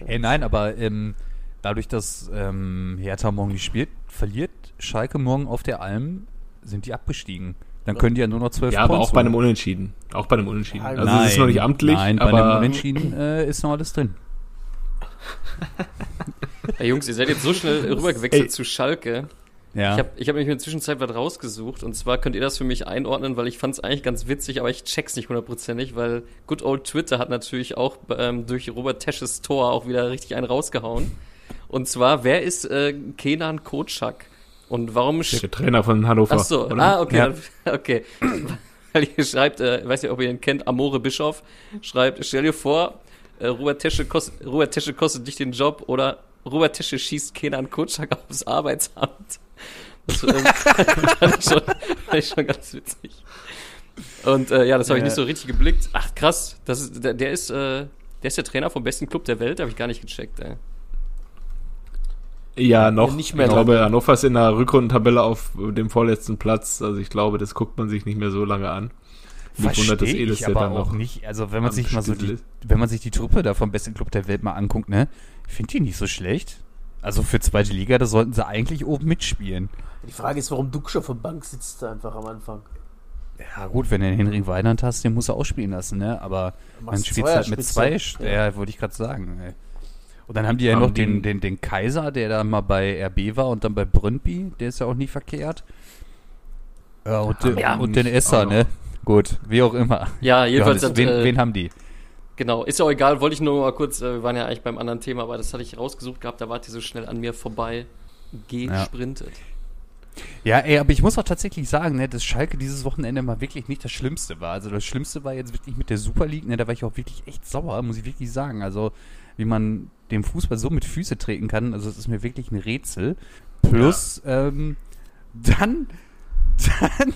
Ey, nein, aber ähm, dadurch, dass ähm, Hertha morgen nicht spielt, verliert Schalke morgen auf der Alm, sind die abgestiegen. Dann können die ja nur noch zwölf ja, aber Points auch bei einem. Unentschieden. Auch bei einem Unentschieden. Nein. Also es ist noch nicht amtlich, Nein, bei einem aber Unentschieden äh, ist noch alles drin. Hey Jungs, ihr seid jetzt so schnell rübergewechselt Ey. zu Schalke. Ja. Ich habe ich hab nämlich in der Zwischenzeit was rausgesucht und zwar könnt ihr das für mich einordnen, weil ich fand es eigentlich ganz witzig, aber ich check's nicht hundertprozentig, weil Good Old Twitter hat natürlich auch ähm, durch Robert Tesches Tor auch wieder richtig einen rausgehauen. Und zwar, wer ist äh, Kenan Kocak? Und warum der Trainer von Hannover. Ach so, oder? ah, okay, Ja. dann, okay. Weil ihr schreibt, äh, weiß nicht, ob ihr ihn kennt, Amore Bischof, schreibt, stell dir vor, äh, Robert, Tesche kost, Robert Tesche kostet dich den Job oder Robert Tesche schießt Kenan Kutschak aufs Arbeitsamt. Das ähm, fand, ich schon, fand ich schon ganz witzig. Und äh, ja, das habe ich Ja. nicht so richtig geblickt. Ach krass, das ist, der, der ist, äh, der ist der Trainer vom besten Club der Welt, habe ich gar nicht gecheckt. Ey. Ja, noch. Nicht mehr ich glaube, Hannover ist in der Rückrundentabelle auf dem vorletzten Platz. Also ich glaube, das guckt man sich nicht mehr so lange an. Mich wundert das Verstehe eh, dass ich aber dann auch nicht. Also wenn man sich mal so die, wenn man sich die Truppe da vom besten Club der Welt mal anguckt, ne, ich finde die nicht so schlecht. Also für zweite Liga, da sollten sie eigentlich oben mitspielen. Die Frage ist, warum Duxch auf der Bank sitzt einfach am Anfang. Ja gut, wenn du den Henrik Weidand hast, den musst du auch spielen lassen, ne? Aber man spielt halt mit zwei, Zweierspitze. ja, wollte ich gerade sagen. Ey. Und dann haben die ja Haben noch den, den, den Kaiser, der da mal bei RB war und dann bei Brøndby, der ist ja auch nie verkehrt. Ja, und, den, Ja, und den Esser, ne? Gut, wie auch immer. Ja, jedenfalls Johannes, wen, äh, wen haben die? Genau, ist ja auch egal, wollte ich nur mal kurz, äh, wir waren ja eigentlich beim anderen Thema, aber das hatte ich rausgesucht gehabt, da wart ihr so schnell an mir vorbei gesprintet. Ja, ey, aber ich muss auch tatsächlich sagen, ne, dass Schalke dieses Wochenende mal wirklich nicht das Schlimmste war. Also das Schlimmste war jetzt wirklich mit der Super League, ne, da war ich auch wirklich echt sauer, muss ich wirklich sagen. Also wie man dem Fußball so mit Füße treten kann, also das ist mir wirklich ein Rätsel. Plus, ähm, dann, dann,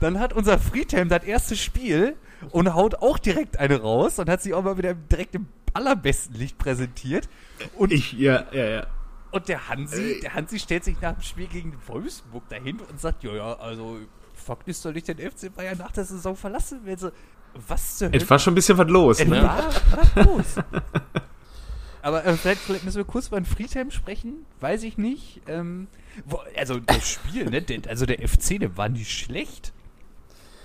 dann hat unser Friedhelm das erste Spiel und haut auch direkt eine raus und hat sich auch mal wieder direkt im allerbesten Licht präsentiert. Und Ich, ja, ja, ja. und der Hansi, der Hansi stellt sich nach dem Spiel gegen Wolfsburg dahin und sagt, ja, ja, also ist doch nicht den FC Bayern nach der Saison verlassen will. So, was zur Es war schon ein bisschen was los, Es ne? war was los. Aber äh, vielleicht, vielleicht müssen wir kurz über den Friedhelm sprechen. Weiß ich nicht. Ähm, also das Spiel, ne? Also der FC, der war nicht schlecht.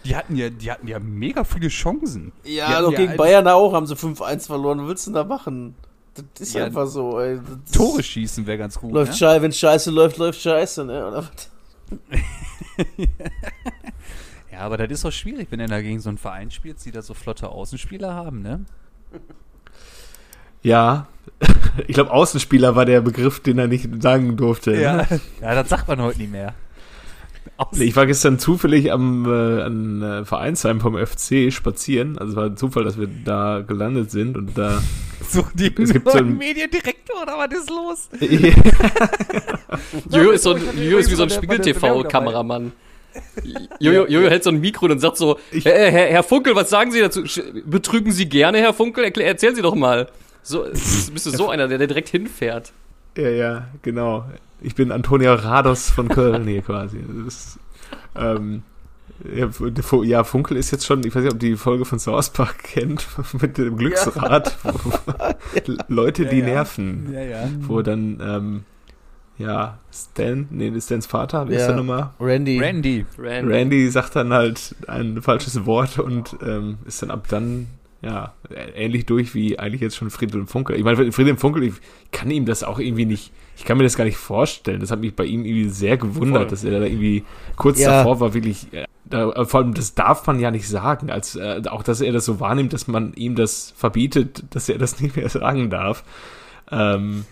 Die hatten ja, die hatten ja mega viele Chancen. Die Ja, doch ja gegen ein- Bayern auch haben sie 5-1 verloren. Was willst du denn da machen? Das ist Ja, einfach so, ey. Das Tore schießen wäre ganz gut. Läuft ne? scheiße, wenn scheiße läuft, läuft scheiße, ne? Oder was? Ja, aber das ist doch schwierig, wenn er da gegen so einen Verein spielt, die da so flotte Außenspieler haben, ne? Ja. Ich glaube, Außenspieler war der Begriff, den er nicht sagen durfte. Ne? Ja, ja das sagt man heute nicht mehr. Außen- Ich war gestern zufällig am äh, an, äh, Vereinsheim vom FC spazieren. Also es war ein Zufall, dass wir da gelandet sind und da. so die Es gibt so ein- Mediendirektor oder was ist los? Jojo ist, so ein, Jojo ist wie so ein Spiegel-TV-Kameramann. Jojo, Jojo hält so ein Mikro und sagt so, Herr, Herr, Herr Funkel, was sagen Sie dazu? Betrügen Sie gerne, Herr Funkel? Erklär, erzählen Sie doch mal. So, bist du so einer, der, der direkt hinfährt. Ja, ja, genau. Ich bin Antonia Rados von Köln hier quasi. Das ist, ähm, ja, Fu- ja, Funkel ist jetzt schon, ich weiß nicht, ob die Folge von South Park kennt, mit dem Glücksrad. Leute, die Ja, ja. nerven. Ja, ja. Wo dann, ähm, ja, Stan, nee, das ist Stans Vater, wie ist Ja. der nochmal? Randy. Randy. Randy. Randy sagt dann halt ein falsches Wort und ähm, ist dann ab dann ja ähnlich durch wie eigentlich jetzt schon Friedhelm Funkel. Ich meine, Friedhelm Funkel, ich kann ihm das auch irgendwie nicht, ich kann mir das gar nicht vorstellen. Das hat mich bei ihm irgendwie sehr gewundert, Voll. dass er da irgendwie kurz Ja. davor war, wirklich, äh, da, vor allem das darf man ja nicht sagen, als äh, auch, dass er das so wahrnimmt, dass man ihm das verbietet, dass er das nicht mehr sagen darf. Ähm,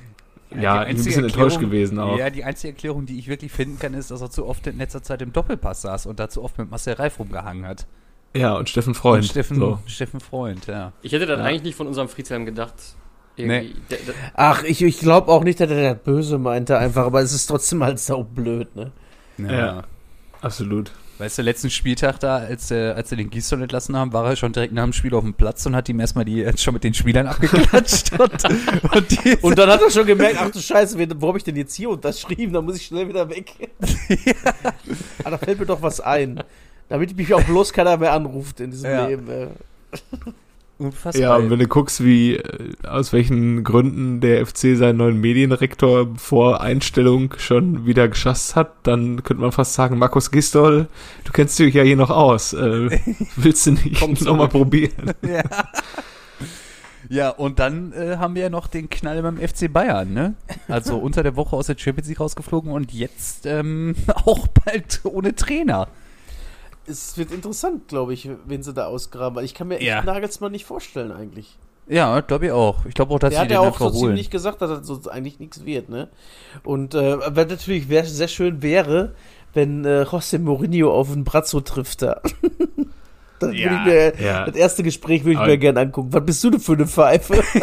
ja, bin ein bisschen enttäuscht gewesen auch. Ja, die einzige Erklärung, die ich wirklich finden kann, ist, dass er zu oft in letzter Zeit im Doppelpass saß und da zu oft mit Marcel Reif rumgehangen hat. Ja, und Steffen Freund. Und Steffen, so. Steffen Freund, ja. Ich hätte das Ja. eigentlich nicht von unserem Friedhelm gedacht. Irgendwie. Der, der, Ach, ich, ich glaube auch nicht, dass er das böse meinte einfach, aber es ist trotzdem halt sau blöd, ne? Ja. Absolut. Weißt du, letzten Spieltag da, als, äh, als sie den Gießon entlassen haben, war er schon direkt nach dem Spiel auf dem Platz und hat ihm erstmal die, äh, schon mit den Spielern abgeklatscht. und, und, Und dann hat er schon gemerkt, ach du Scheiße, wen- wo habe ich denn jetzt hier unterschrieben? Da muss ich schnell wieder weg. Ah, da fällt mir doch was ein. Damit mich auch bloß keiner mehr anruft in diesem Ja. Leben. Äh. unfassbar. Ja, und wenn du guckst, wie, äh, aus welchen Gründen der FC seinen neuen Medienrektor vor Einstellung schon wieder geschasst hat, dann könnte man fast sagen, Markus Gistol, du kennst dich ja hier noch aus. Äh, willst du nicht nochmal probieren? ja. ja, und dann äh, haben wir ja noch den Knall beim FC Bayern, ne? Also unter der Woche aus der Champions League rausgeflogen und jetzt ähm, auch bald ohne Trainer. Es wird interessant, glaube ich, wenn sie da ausgraben. Weil ich kann mir echt Ja. Nagelsmann nicht vorstellen, eigentlich. Ja, glaube ich auch. Ich glaube auch, dass Der sie hat den ja auch so holen. ziemlich gesagt, dass das so eigentlich nichts wird, ne? Und äh, was natürlich wär, sehr schön wäre, wenn äh, José Mourinho auf einen Brazzo trifft da. Dann würde Ja, ich mir, ja. das erste Gespräch würde ich Aber- mir gerne angucken. Was bist du denn für eine Pfeife?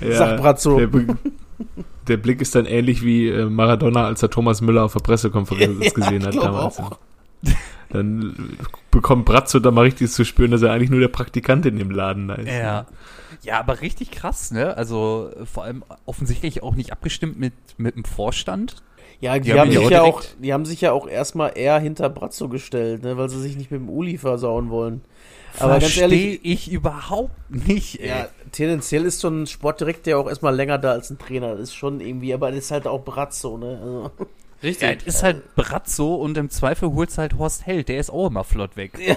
Ja, Sagt Brazzo. Der, der Blick ist dann ähnlich wie äh, Maradona, als er Thomas Müller auf der Pressekonferenz Ja, gesehen hat damals. auch. Dann bekommt Brazzo da mal richtig zu spüren, dass er eigentlich nur der Praktikant in dem Laden da ist. Ja. Ja, aber richtig krass, ne? Also äh, vor allem offensichtlich auch nicht abgestimmt mit, mit dem Vorstand. Ja, die, Die haben haben sich auch ja auch, die haben sich ja auch erstmal eher hinter Brazzo gestellt, ne, weil sie sich nicht mit dem Uli versauen wollen. Aber ganz Verstehe ehrlich, ich überhaupt nicht, ey. ja, tendenziell ist so ein Sportdirektor ja auch erstmal länger da als ein Trainer. Das ist schon irgendwie, aber das ist halt auch Brazzo, ne? Also, richtig. Ja, ist halt Brazzo und im Zweifel holt's halt Horst Held, der ist auch immer flott weg.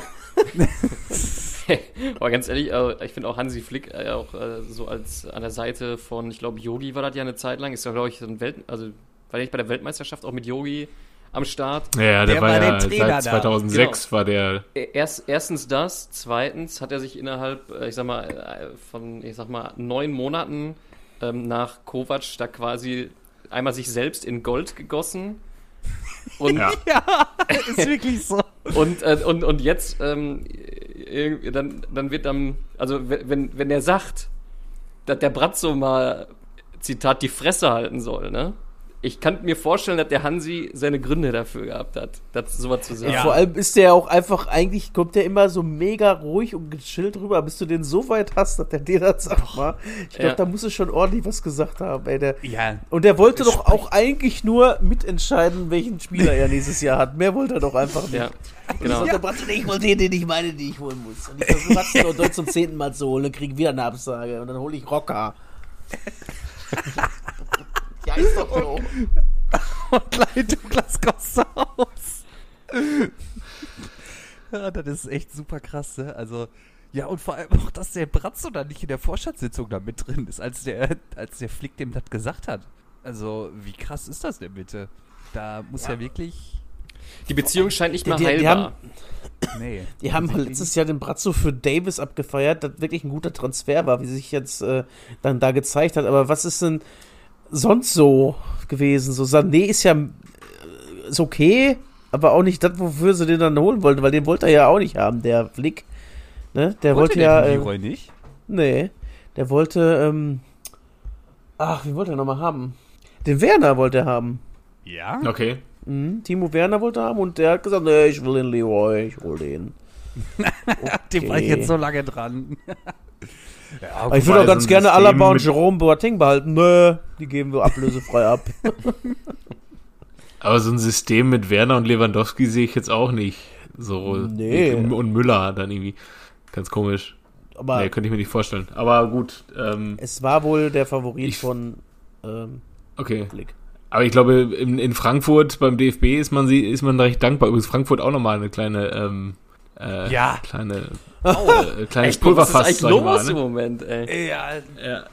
Aber ganz ehrlich, äh, ich finde auch Hansi Flick äh, auch äh, so als an der Seite von, ich glaube, Yogi war das ja eine Zeit lang, ist ja, glaube ich, so ein Welt, also war der nicht bei der Weltmeisterschaft auch mit Yogi am Start. Ja, der, Der war, war der ja Trainer da. seit 2006 war der Äh, Erst, erstens das, zweitens hat er sich innerhalb, äh, ich sag mal, äh, von, ich sag mal, neun Monaten ähm, nach Kovac da quasi einmal sich selbst in Gold gegossen. Und, Ja. Ja, ist wirklich so. und, äh, und, und jetzt, ähm, irgendwie dann, dann wird dann, also wenn- wenn, wenn er sagt, dass der Bratzo mal, Zitat, die Fresse halten soll, ne? Ich kann mir vorstellen, dass der Hansi seine Gründe dafür gehabt hat, das sowas zu sagen. Ja. Vor allem ist der auch einfach, eigentlich kommt der immer so mega ruhig und gechillt rüber, bis du den so weit hast, dass der dir das sagt mal. Ich glaube, Ja. da muss es schon ordentlich was gesagt haben, ey. Der, Ja, und der wollte doch auch eigentlich nur mitentscheiden, welchen Spieler er nächstes Jahr hat. Mehr wollte er doch einfach nicht. Ja, Und genau. ich sagte, ich wollte den, den ich meine, die ich holen muss. Und ich versuche Deutsch zum zehnten Mal zu holen und kriege wieder eine Absage. Und dann hole ich Rocker. ja, ist doch so. und gleich Douglas Costa aus. ja, das ist echt super krass, ne? Also, ja, und vor allem auch, dass der Bratzo da nicht in der Vorstandssitzung da mit drin ist, als der, als der Flick dem das gesagt hat. Also, wie krass ist das denn bitte? Da muss ja, wirklich. Die Beziehung scheint nicht mehr Die- die- heilbar. Nee. Die haben letztes Jahr den Brazzo für Davis abgefeiert, das wirklich ein guter Transfer war, wie sich jetzt äh, dann da gezeigt hat. Aber was ist denn sonst so gewesen? So Sané ist ja äh, ist okay, aber auch nicht das, wofür sie den dann holen wollten, weil den wollte er ja auch nicht haben, der Flick. Ne? Der wollte, ja. den Äh, Leroy nicht? nee, der wollte. Ähm, ach, wie wollte er nochmal haben? Den Werner wollte er haben. Ja. Okay. Mhm, Timo Werner wollte haben und der hat gesagt, nee, ich will den Leroy, ich hol den. Dem war ich jetzt so lange dran. ja, Aber ich würde auch so ganz ein gerne System Alaba und mit- Jerome Boateng behalten. Nö, die geben wir ablösefrei ab. Aber so ein System mit Werner und Lewandowski sehe ich jetzt auch nicht. So. Nee. Und Müller dann irgendwie. Ganz komisch. Aber Nee, könnte ich mir nicht vorstellen. Aber gut, ähm, es war wohl der Favorit Ich- von ähm, okay. Blick. Aber ich glaube, in, in Frankfurt beim DFB ist man sie, ist man recht dankbar. Übrigens Frankfurt auch nochmal eine kleine, ähm, äh, Ja. kleine, äh, kleines echt, was ist Pulverfass, eigentlich mal, im ne? Moment, ey? Ja, Ja.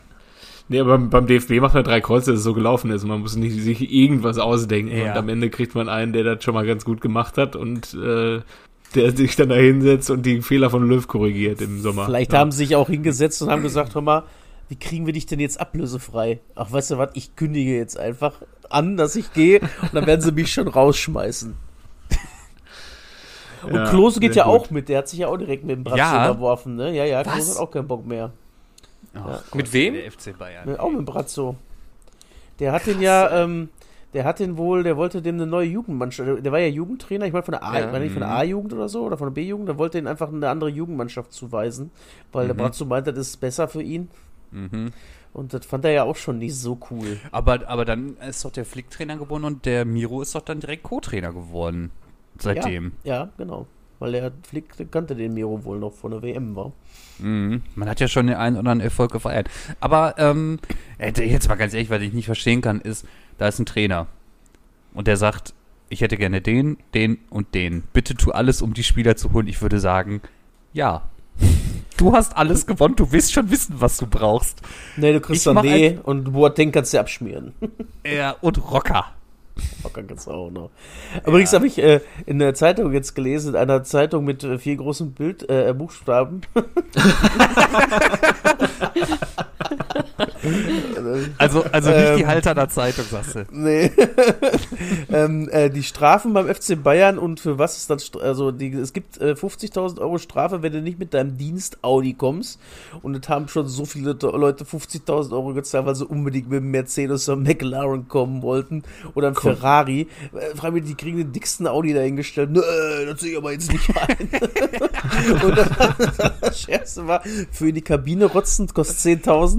Nee, aber beim, beim DFB macht man drei Kreuze, dass es so gelaufen ist. Man muss nicht sich irgendwas ausdenken. Ja. Und am Ende kriegt man einen, der das schon mal ganz gut gemacht hat und äh, der sich dann da hinsetzt und die Fehler von Löw korrigiert im Sommer. Vielleicht ja. haben sie sich auch hingesetzt und haben gesagt, hör mal, wie kriegen wir dich denn jetzt ablösefrei? Ach, weißt du was, ich kündige jetzt einfach an, dass ich gehe und dann werden sie mich schon rausschmeißen. Und Ja, Klose geht ja gut. auch mit, der hat sich ja auch direkt mit dem Bratz Ja. überworfen, ne? Ja, ja, Was? Klose hat auch keinen Bock mehr. Mit wem? Der FC Bayern. Ne, Auch mit dem Brazzo. Der hat den ja, ähm, der hat den wohl, der wollte dem eine neue Jugendmannschaft, der war ja Jugendtrainer, ich meine von der A, Ja. ich meine nicht von der A-Jugend oder so, oder von der B-Jugend, der wollte ihn einfach eine andere Jugendmannschaft zuweisen, weil der Mhm. Brazzo meint, das ist besser für ihn. Mhm. Und das fand er ja auch schon nicht so cool. Aber, aber dann ist doch der Flick Trainer geworden und der Miro ist doch dann direkt Co-Trainer geworden. Seitdem. Ja, ja, genau. Weil der Flick der kannte den Miro wohl noch von der WM war. Mhm. Man hat ja schon den einen oder anderen Erfolg gefeiert. Aber ähm, äh, jetzt mal ganz ehrlich, was ich nicht verstehen kann, ist, da ist ein Trainer und der sagt, ich hätte gerne den, den und den. Bitte tu alles, um die Spieler zu holen. Ich würde sagen, ja. Du hast alles gewonnen, du wirst schon wissen, was du brauchst. Nee, du kriegst mach Sané und Boateng kannst du abschmieren. Ja, und Rocker. Kannst du auch noch. Übrigens habe ich äh, in der Zeitung jetzt gelesen, in einer Zeitung mit äh, vier großen Bild, äh, Buchstaben. Also, also nicht die Ähm. Halterner Zeitung, sagst du. Nee. ähm, äh, die Strafen beim FC Bayern und für was ist Stra- also die, es gibt äh, 50.000 Euro Strafe, wenn du nicht mit deinem Dienst Audi kommst. Und es haben schon so viele Leute 50.000 Euro gezahlt, weil sie unbedingt mit dem Mercedes oder McLaren kommen wollten. Oder ein Ferrari. Äh, frag mich, die kriegen den dicksten Audi dahingestellt. Nö, das sehe ich aber jetzt nicht ein. und dann, das Schärfste war, für in die Kabine rotzen kostet 10.000.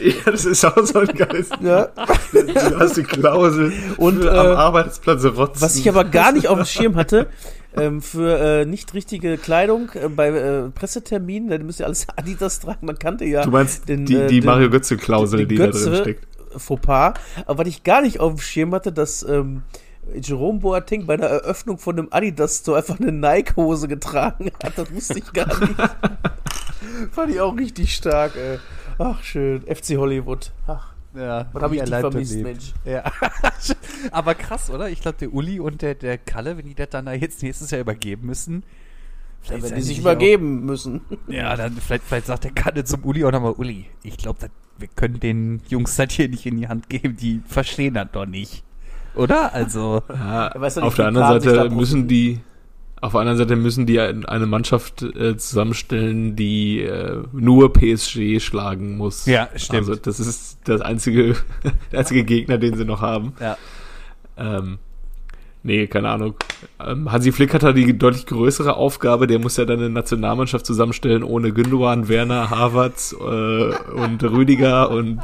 Ja, das ist auch so ein geiles. Ja. Du hast die Klausel Und, äh, am Arbeitsplatz rotzen. Was ich aber gar nicht auf dem Schirm hatte, ähm, für äh, nicht richtige Kleidung äh, bei äh, Presseterminen, da müsst ihr alles Adidas tragen, man kannte ja Du meinst den, die, äh, die den- Mario Götze-Klausel, die da Götze- drin steckt. Fauxpas. Aber was ich gar nicht auf dem Schirm hatte, dass ähm, Jerome Boateng bei der Eröffnung von einem Adidas Store einfach eine Nike-Hose getragen hat. Das wusste ich gar nicht. Fand ich auch richtig stark, ey. Ach, schön. FC Hollywood. Ach, Ja, was habe ich dich vermisst, Mensch. Ja. Aber krass, oder? Ich glaube, der Uli und der, der Kalle, wenn die das dann da jetzt nächstes Jahr übergeben müssen, Ja, vielleicht wenn sagen die sich auch- übergeben müssen. Ja, dann vielleicht, vielleicht sagt der Kalle zum Uli auch nochmal, Uli, ich glaube, wir können den Jungs das hier nicht in die Hand geben, die verstehen das doch nicht. Oder? Also, Ja, ja nicht, auf der anderen Seite da müssen die auf der anderen Seite müssen die ein- eine Mannschaft äh, zusammenstellen, die äh, nur PSG schlagen muss. Ja, stimmt. Also das ist das einzige, der einzige Gegner, den sie noch haben. ja. Ähm, nee, keine Ahnung. Ähm, Hansi Flick hat da die deutlich größere Aufgabe. Der muss ja dann eine Nationalmannschaft zusammenstellen ohne Gündogan, Werner, Havertz äh, und Rüdiger und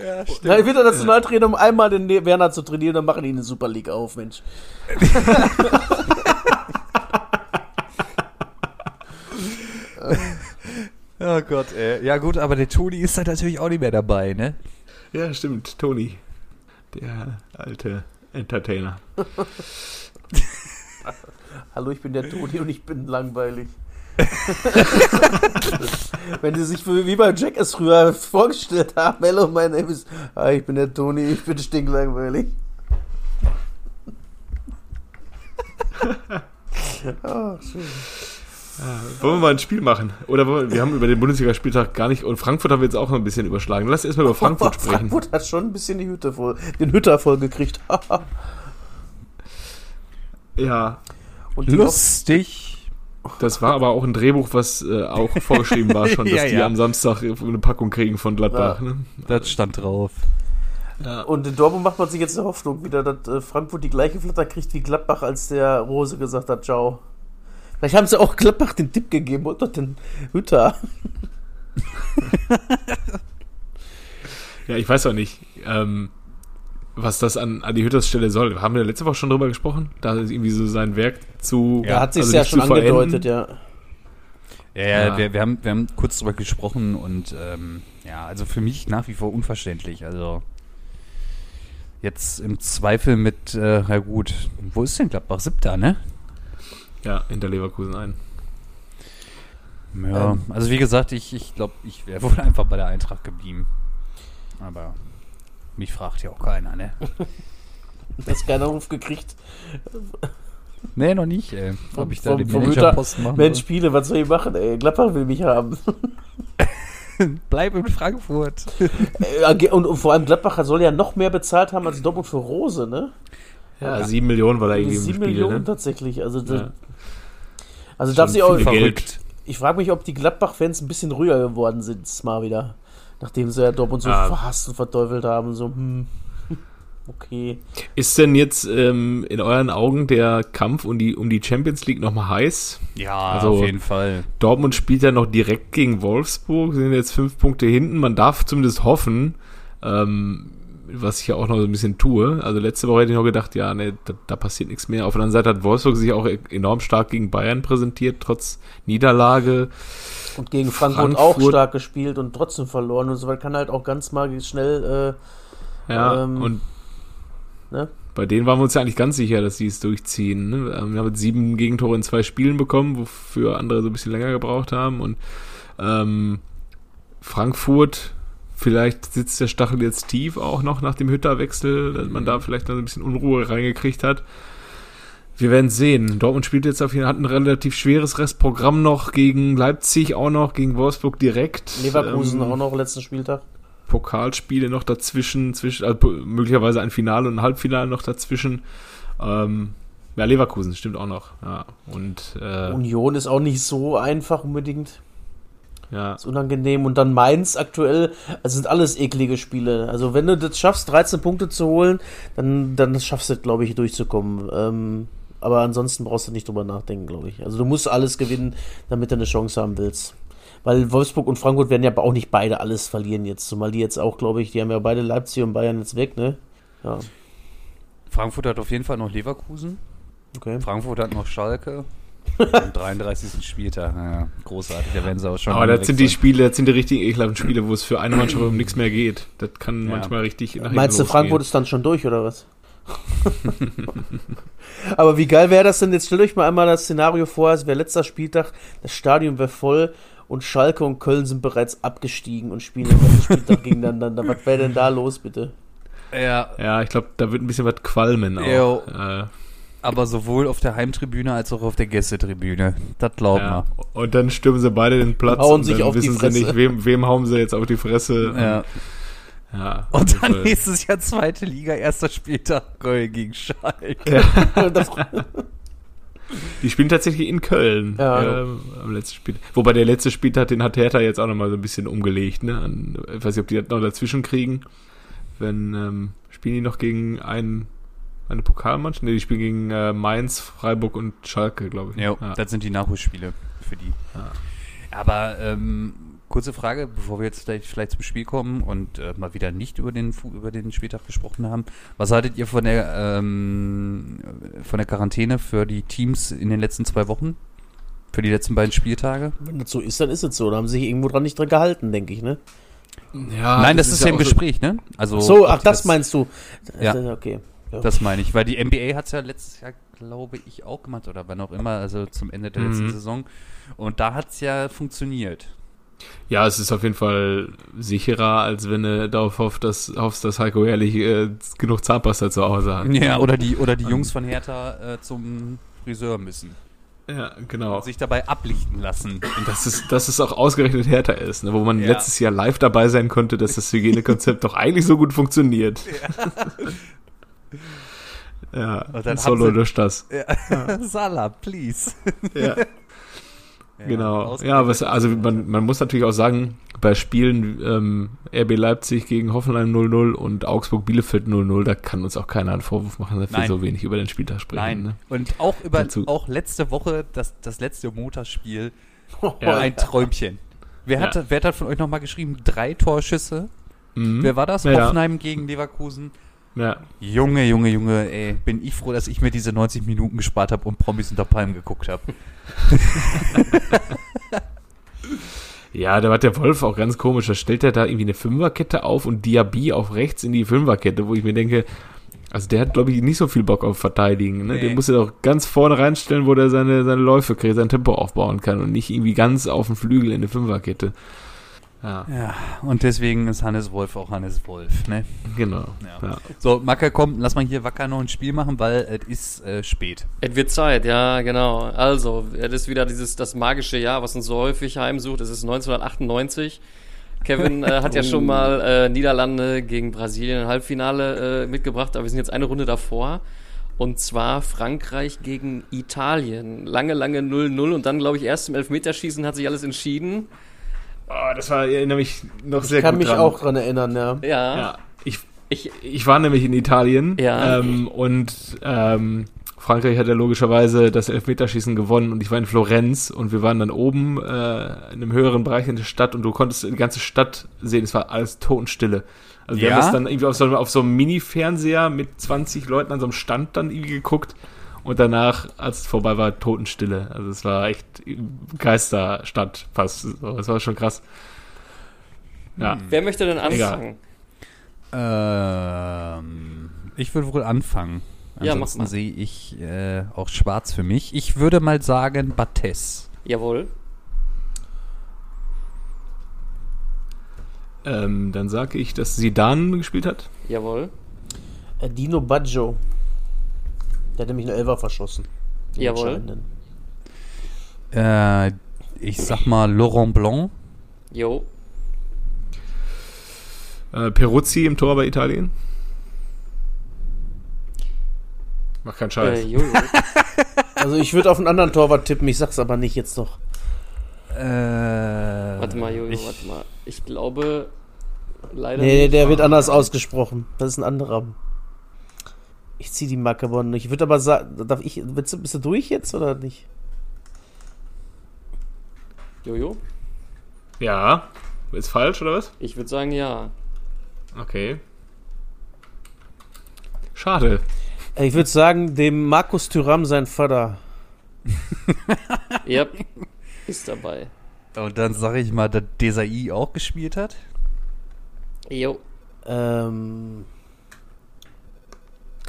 Ja, ja, ich will der Nationaltrainer, um einmal den Ne- Werner zu trainieren, dann machen die eine Super League auf, Mensch. Oh Gott, ey. Ja gut, aber der Toni ist da natürlich auch nicht mehr dabei, ne? ja, stimmt, Toni, der alte Entertainer. Hallo, ich bin der Toni und ich bin langweilig. Wenn sie sich wie bei Jackass früher vorgestellt haben, hello, my name is, hi, ich bin der Toni, ich bin stinklangweilig. Ach, schön. Wollen wir mal ein Spiel machen? Oder wollen wir, wir haben über den Bundesligaspieltag gar nicht und Frankfurt haben wir jetzt auch noch ein bisschen überschlagen. Lass erstmal über Frankfurt sprechen. Frankfurt hat schon ein bisschen die Hütte voll, den Hütter voll gekriegt. Ja, Lustig. Das war aber auch ein Drehbuch, was äh, auch vorgeschrieben war schon, dass Ja, die ja. am Samstag eine Packung kriegen von Gladbach. Ja. Ne? Das stand drauf. Ja. Und in Dortmund macht man sich jetzt eine Hoffnung wieder, dass äh, Frankfurt die gleiche Flatter kriegt wie Gladbach, als der Rose gesagt hat, ciao. Vielleicht haben sie auch Gladbach den Tipp gegeben und dort den Hütter. Ja, ich weiß auch nicht, ähm, was das an, die Hütters Stelle soll. Wir haben ja letzte Woche schon drüber gesprochen, da ist irgendwie so sein Werk zu. Da hat sich also ja schon angedeutet, ja. Ja, ja, Ja. Wir, wir, haben, wir haben kurz drüber gesprochen und ähm, ja, also für mich nach wie vor unverständlich. Also jetzt im Zweifel mit, äh, ja gut, wo ist denn Gladbach? Siebter, ne? Ja, hinter Leverkusen ein. Ja, Ähm. also wie gesagt, ich, ich glaube, ich wäre wohl einfach bei der Eintracht geblieben. Aber mich fragt ja auch keiner, ne? Hast keinen Anruf gekriegt. Nee, noch nicht, ey. Vom- Ob ich da vom- den vom Managerposten machen Mensch, Spiele, was soll ich machen, ey? Gladbach will mich haben. Bleib in Frankfurt. Äh, und, und vor allem Gladbach soll ja noch mehr bezahlt haben als Dortmund für Rose, ne? Ja, sieben Millionen war da irgendwie im Sieben Spiel, Millionen ne? tatsächlich. Also, das- Ja. also darf sich auch. Verrückt. Ich frage mich, ob die Gladbach-Fans ein bisschen ruhiger geworden sind, mal wieder. Nachdem sie ja Dortmund so Ja. verhasst und verteufelt haben. So, hm, okay. Ist denn jetzt ähm, in euren Augen der Kampf um die, um die Champions League nochmal heiß? Ja, Also- auf jeden Fall. Dortmund spielt ja noch direkt gegen Wolfsburg, sind jetzt fünf Punkte hinten. Man darf zumindest hoffen, ähm, was ich ja auch noch so ein bisschen tue. Also letzte Woche hätte ich noch gedacht, ja, ne, da, da passiert nichts mehr. Auf der anderen Seite hat Wolfsburg sich auch e- enorm stark gegen Bayern präsentiert, trotz Niederlage. Und gegen Frankfurt, auch Frankfurt- stark gespielt und trotzdem verloren. Und so weit kann halt auch ganz mal schnell. Ja, Ähm, und ne? bei denen waren wir uns ja eigentlich ganz sicher, dass sie es durchziehen. Ne? Wir haben jetzt sieben Gegentore in zwei Spielen bekommen, wofür andere so ein bisschen länger gebraucht haben. Und ähm, Frankfurt, vielleicht sitzt der Stachel jetzt tief auch noch nach dem Hütterwechsel, dass man da vielleicht noch ein bisschen Unruhe reingekriegt hat. Wir werden sehen. Dortmund spielt jetzt auf jeden Fall, hat ein relativ schweres Restprogramm noch gegen Leipzig auch noch, gegen Wolfsburg direkt. Leverkusen Ähm, auch noch letzten Spieltag. Pokalspiele noch dazwischen, zwischen, also möglicherweise ein Finale und ein Halbfinale noch dazwischen. Ähm, ja, Leverkusen stimmt auch noch. Ja, und äh, Union ist auch nicht so einfach unbedingt. Ja, Ist unangenehm. Und dann Mainz aktuell. Also sind alles eklige Spiele. Also wenn du das schaffst, 13 Punkte zu holen, dann, dann schaffst du es, glaube ich, durchzukommen. Ähm, aber ansonsten brauchst du nicht drüber nachdenken, glaube ich. Also du musst alles gewinnen, damit du eine Chance haben willst. Weil Wolfsburg und Frankfurt werden ja auch nicht beide alles verlieren jetzt. Zumal die jetzt auch, glaube ich, die haben ja beide Leipzig und Bayern jetzt weg, ne? Ja, Frankfurt hat auf jeden Fall noch Leverkusen. okay. Frankfurt hat noch Schalke. Am 33. Spieltag. Ja, großartig, da werden sie auch schon. aber das sind die. Spiele, das sind die richtigen ekelhaften Spiele, wo es für eine Mannschaft um nichts mehr geht. Das kann Ja. manchmal richtig nach Meinst du. Frankfurt ist dann schon durch, oder was? Aber wie geil wäre das denn? Jetzt stellt euch mal einmal das Szenario vor, es wäre letzter Spieltag, das Stadion wäre voll und Schalke und Köln sind bereits abgestiegen und spielen den ganzen Spieltag gegeneinander. Was wäre denn da los, bitte? Ja, Ja, ich glaube, da wird ein bisschen was qualmen auch. Jo. Äh, aber sowohl auf der Heimtribüne als auch auf der Gästetribüne. Das glaubt ja. man. Und dann stürmen sie beide den Platz Hauen und sich dann auf die wissen sie Fresse. nicht, wem, wem hauen sie jetzt auf die Fresse. Ja. ja Und dann also- nächstes Jahr zweite Liga, erster Spieltag Köln gegen Schalke. Das, Die spielen tatsächlich in Köln Ja. ähm, am letzten Spiel. Wobei der letzte Spieltag, den hat Hertha jetzt auch nochmal so ein bisschen umgelegt. Ne? An, ich weiß nicht, ob die das noch dazwischen kriegen. Wenn ähm, spielen die noch gegen einen, eine Pokalmannschaft? Ne, die spielen gegen äh, Mainz, Freiburg und Schalke, glaube ich. Ja, ja. das sind die Nachholspiele für die. Ja. Aber ähm, kurze Frage, bevor wir jetzt vielleicht, vielleicht zum Spiel kommen und äh, mal wieder nicht über den über den Spieltag gesprochen haben. Was haltet ihr von der ähm, von der Quarantäne für die Teams in den letzten zwei Wochen? Für die letzten beiden Spieltage? wenn das so ist, dann ist es so. Da haben sie sich irgendwo dran nicht dran gehalten, denke ich, ne? Ja, Nein, das, ist, ja im Gespräch, ne? Also So, ach, die das meinst du. Ja. Okay. Ja. Das meine ich, weil die NBA hat es ja letztes Jahr, glaube ich, auch gemacht oder wann auch immer, also zum Ende der letzten Mhm. Saison. Und da hat es ja funktioniert. Ja, es ist auf jeden Fall sicherer, als wenn du darauf hoffst, dass, hoffst, dass Heiko Ehrlich äh, genug Zahnpasta zu Hause hat. Ja, oder die, oder die Jungs von Hertha äh, zum Friseur müssen. Ja, genau. Und sich dabei ablichten lassen. Und dass es, dass es auch ausgerechnet härter ist, ne? wo man Ja. letztes Jahr live dabei sein konnte, dass das Hygienekonzept doch eigentlich so gut funktioniert. Ja, Und dann solo durch das. Ja. Salah, please. Ja. Genau. Ja, was, also man, man muss natürlich auch sagen, bei Spielen ähm, RB Leipzig gegen Hoffenheim 0-0 und Augsburg Bielefeld 0-0, da kann uns auch keiner einen Vorwurf machen, dass wir Nein. so wenig über den Spieltag sprechen. Nein. Ne? Und auch über Dazu- auch letzte Woche das, das letzte Montagsspiel Ja. ein Träumchen. Wer, hat, Ja. wer hat von euch nochmal geschrieben? Drei Torschüsse. Mhm. Wer war das? Ja, ja. Hoffenheim gegen Leverkusen. Ja. Junge, Junge, Junge, ey, bin ich froh, dass ich mir diese 90 Minuten gespart habe und Promis unter Palmen geguckt habe. ja, da war der Wolf auch ganz komisch. Da stellt er da irgendwie eine Fünferkette auf und Diaby auf rechts in die Fünferkette, wo ich mir denke, also der hat, glaube ich, nicht so viel Bock auf Verteidigen. Ne? Nee. Den muss er doch ganz vorne reinstellen, wo der seine, seine Läufe kriegt, sein Tempo aufbauen kann und nicht irgendwie ganz auf dem Flügel in eine Fünferkette. Ja, Ja, und deswegen ist Hannes Wolf auch Hannes Wolf, ne? genau. Ja. Ja. So, Macke, komm, lass mal hier wacker noch ein Spiel machen, weil es ist äh, spät. Es wird Zeit, ja, genau. Also, es ist wieder dieses, das magische Jahr, was uns so häufig heimsucht. Es ist 1998. Kevin äh, hat ja schon mal äh, Niederlande gegen Brasilien im Halbfinale äh, mitgebracht, aber wir sind jetzt eine Runde davor. Und zwar Frankreich gegen Italien. Lange, lange 0-0 und dann, glaube ich, erst im Elfmeterschießen hat sich alles entschieden. Oh, das war erinnere mich noch sehr Ich kann gut mich dran. auch dran erinnern, ja. Ja. Ja, ich, Ich, ich war nämlich in Italien Ja. ähm, und ähm, Frankreich hat ja logischerweise das Elfmeterschießen gewonnen und ich war in Florenz und wir waren dann oben äh, in einem höheren Bereich in der Stadt und du konntest die ganze Stadt sehen, es war alles Totenstille. Also wir Ja? haben das dann irgendwie auf so, auf so einem Mini-Fernseher mit 20 Leuten an so einem Stand dann irgendwie geguckt und danach, als es vorbei war, Totenstille. Also es war echt Geisterstadt fast. So, Das war schon krass. Ja. wer möchte denn anfangen? Ähm, ich würde wohl anfangen. Ja, Ansonsten mal. sehe ich äh, auch schwarz für mich. Ich würde mal sagen Bates. Jawohl. Ähm, dann sage ich, dass Zidane gespielt hat. Jawohl. Äh, Dino Baggio. Der hat nämlich einen Elfer verschossen. Jawohl. Äh, ich sag mal Laurent Blanc. Jo. Äh, Peruzzi im Tor bei Italien. Mach keinen Scheiß. Äh. Also ich würde auf einen anderen Torwart tippen, ich sag's aber nicht jetzt noch. Äh, Warte mal, Jojo, ich, warte mal. Ich glaube, leider Nee, nicht. der wird anders ausgesprochen. Das ist ein anderer. Ich zieh die Maccabonen. Ich würde aber sagen, darf ich, willst du, bist du durch jetzt oder nicht? Jojo? ja. Ist falsch, oder was? Ich würde sagen, ja. Okay. Schade. Äh, Ich würde sagen, dem Markus Thüram sein Vater. Yep. Ist dabei. Und dann sage ich mal, dass Desai auch gespielt hat. Jo. Ähm,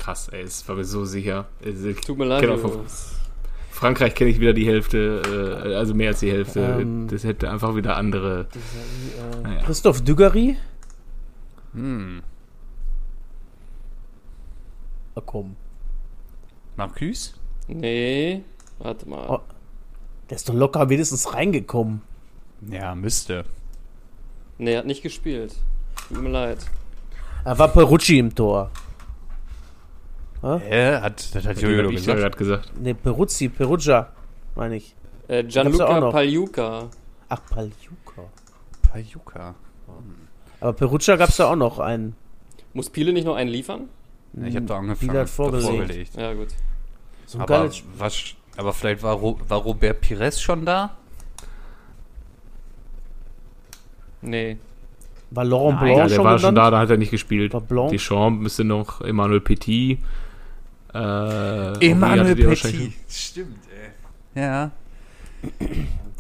Krass, ey, es war mir so sicher. Also, ich Tut mir leid, von Frankreich kenne ich wieder die Hälfte, äh, also mehr als die Hälfte. Ähm. das hätte einfach wieder andere. äh, Naja. Christoph Dugarry? Hm. Ah, komm. Marcus? Nee. Warte mal. Oh. Der ist doch locker wenigstens reingekommen. Ja, müsste. Nee, hat nicht gespielt. Tut mir leid. Er war Perucci im Tor. Hä? Hat, das hat Jojo gesagt. gerade gesagt. Ne, Peruzzi, Perugia, meine ich. Äh, Gab's ja auch Gianluca noch. Pagliuca. Ach, Paljuka. Pajuka. Aber Perugia gab's ja auch noch einen. Muss Piele nicht noch einen liefern? Ja, ich habe da angefangen. Biele hat vorgesehen. vorgelegt. Ja, gut. So ein Aber, was, aber vielleicht war, Ro, war Robert Pires schon da? Nee. War Laurent Nein, Blanc Ja, der schon war schon da, da hat er nicht gespielt. War Blanc? Deschamps müsste noch Emmanuel Petit. Äh, Emanuel Petit. Stimmt, ey. Ja.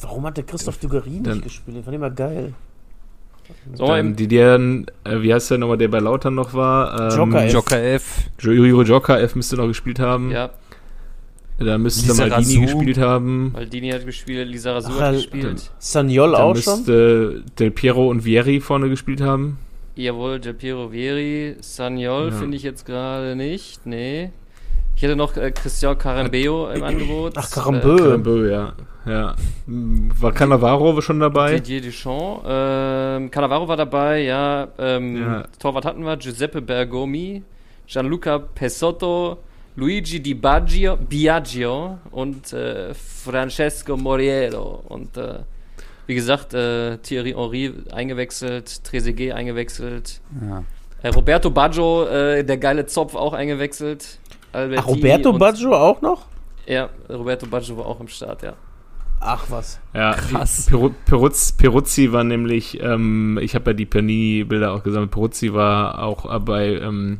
Warum hat der Christoph Dugarry nicht gespielt? Den fand ich mal geil. Wir Dann die, der, äh, wie heißt der nochmal, der bei Lautern noch war? Ähm, Joker F. Joker F. Juro Joker F müsste noch gespielt haben. Ja, Da müsste Lisa Maldini Razou. gespielt haben. Maldini hat gespielt, Lisa Razou Ach, hat gespielt. Saniol Da auch schon? müsste Del Piero und Vieri vorne gespielt haben. Jawohl, Del Piero Vieri. Sagnol Ja. finde ich jetzt gerade nicht. Nee. Ich hätte noch äh, Christian Carambeo im Angebot. Ach, Carambeu. Carambeu, ja. ja. War Cannavaro schon Äh, dabei? Didier Deschamps. Ähm, Cannavaro war dabei, ja. Ähm, Ja. Torwart hatten wir. Giuseppe Bergomi. Gianluca Pesotto. Luigi Di Baggio, Biagio und äh, Francesco Moriero. Und äh, wie gesagt, äh, Thierry Henry eingewechselt, Trezeguet eingewechselt, Ja. äh, Roberto Baggio, äh, der geile Zopf, auch eingewechselt. Ach, Albertini Roberto und- Baggio auch noch? Ja, Roberto Baggio war auch im Start, ja. Ach was. Ja, Krass. Peru, Peruz, Peruzzi war nämlich, ähm, ich habe ja die Panini-Bilder auch gesammelt, Peruzzi war auch äh, bei ähm,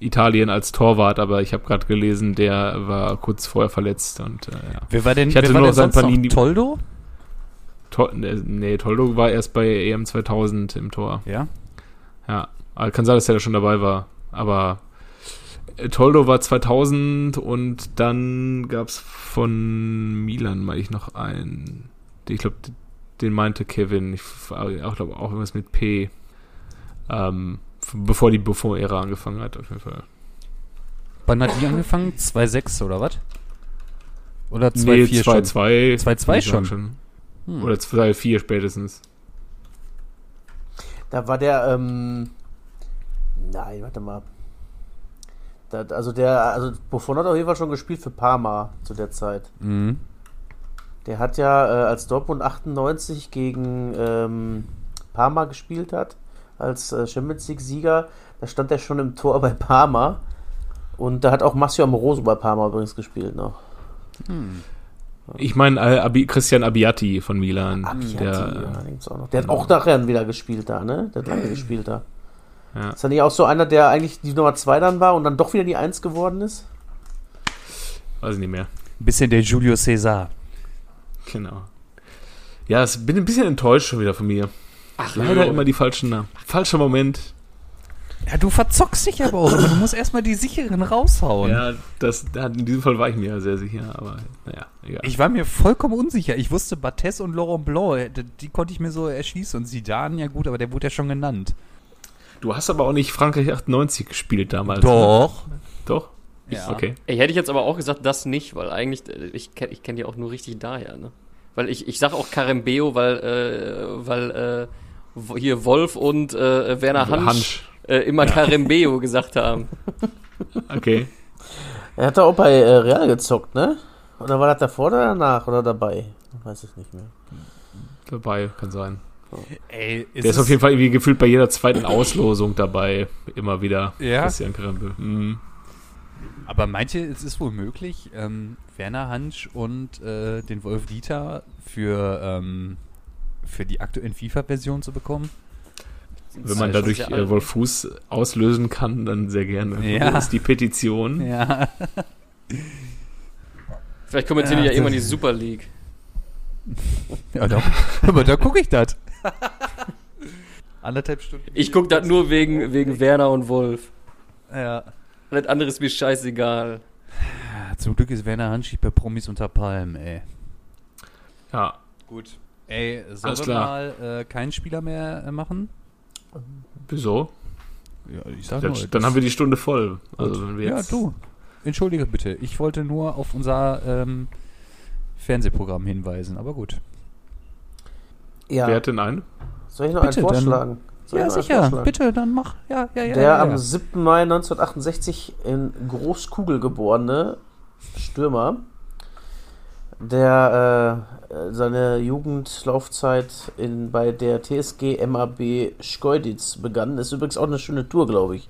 Italien als Torwart, aber ich habe gerade gelesen, der war kurz vorher verletzt und äh, ja. Wer war denn, Ich hatte wer war nur denn sein Panini- noch? Toldo? Tol äh, nee, Toldo war erst bei EM 2000 im Tor. Ja. Ja, kann sein, dass er da schon dabei war, aber Toldo war 2000 und dann gab's von Milan, meine ich, noch einen, ich glaube, den meinte Kevin, ich auch glaube auch irgendwas mit P, ähm, bevor die Buffon-Ära angefangen hat, auf jeden Fall. Wann hat die angefangen? 2,6 oder was? Oder Nee, 2,4 schon? 2-2. 2-2 würde ich schon? sagen Hm. Oder 2-4 spätestens. Da war der, ähm. Nein, warte mal. Da, also der, also Buffon hat auf jeden Fall schon gespielt für Parma zu der Zeit. Mhm. Der hat ja, äh, als Dortmund 98 gegen ähm, Parma gespielt hat, als äh, Champions League-Sieger, da stand er schon im Tor bei Parma. Und da hat auch Massimo Amoroso bei Parma übrigens gespielt noch. Ich meine äh, Abi, Christian Abbiati von Milan. Abbiati, der, ja, noch. Der hat auch nachher wieder gespielt da, ne? Der hat lange gespielt da. Ja. Ist er nicht auch so einer, der eigentlich die Nummer 2 dann war und dann doch wieder die 1 geworden ist? Weiß ich nicht mehr. Bisschen der Julio Cesar. Genau. Ja, ich bin ein bisschen enttäuscht schon wieder von mir. Ach, Leider immer die falschen Namen. Falscher Moment. Ja, du verzockst dich aber auch. Du musst erstmal die sicheren raushauen. Ja, das, da- in diesem Fall war ich mir ja sehr sicher, aber naja, egal. Ich war mir vollkommen unsicher. Ich wusste Bates und Laurent Blanc, äh, die, die konnte ich mir so erschließen. Und Zidane, ja gut, aber der wurde ja schon genannt. Du hast aber auch nicht Frankreich 98 gespielt damals. Doch. Ne? Doch? Ja. Okay. Ey, hätte ich jetzt aber auch gesagt, das nicht, weil eigentlich, äh, ich kenne ich kenn die auch nur richtig daher, ne? Weil ich, ich sag auch Karembeo, weil, äh, weil, äh, hier Wolf und äh, Werner Hansch, Hansch. Äh, immer Karembeo gesagt haben. Okay. Er hat da auch bei äh, Real gezockt, ne? Oder war das davor oder danach oder dabei? Ich weiß es nicht mehr. Dabei, kann sein. Ey, Der ist auf jeden Fall irgendwie gefühlt bei jeder zweiten Auslosung dabei. Immer wieder. Ja? Christian Krempel. Mhm. Aber meint ihr, es ist wohl möglich, ähm, Werner Hansch und äh, den Wolf Dieter für, ähm, für die aktuellen FIFA-Version zu bekommen? Wenn man Ist dadurch äh. Wolf Fuß auslösen kann, dann sehr gerne. Ja. Wo ist die Petition? Ja. Vielleicht kommentieren Ja, die ja irgendwann die Super League. ja da, aber da gucke ich das. Anderthalb Stunden. Ich guck das nur wegen, wegen Werner und Wolf. Ja. Alles andere ist mir scheißegal. Ja, Zum Glück ist Werner Hansch nicht bei Promis unter Palmen, ey. Ja. Gut. Ey, sollen wir klar. mal äh, keinen Spieler mehr äh, machen? Wieso? Ja, ich sag Dann, nur, dann das- haben wir die Stunde voll. Also wenn wir Ja, jetzt, du. Entschuldige bitte. Ich wollte nur auf unser ähm, Fernsehprogramm hinweisen, aber gut. Ja. Wer hat denn einen? Soll ich noch Bitte, einen dann- vorschlagen? Ich Ja, sicher. vorschlagen? Bitte, dann mach. Ja, ja, ja. Der ja, am ja. 7. Mai 1968 in Großkugel geborene Stürmer, der äh, seine Jugendlaufzeit in, bei der TSG MAB Schkeuditz begann. Ist übrigens auch eine schöne Tour, glaube ich.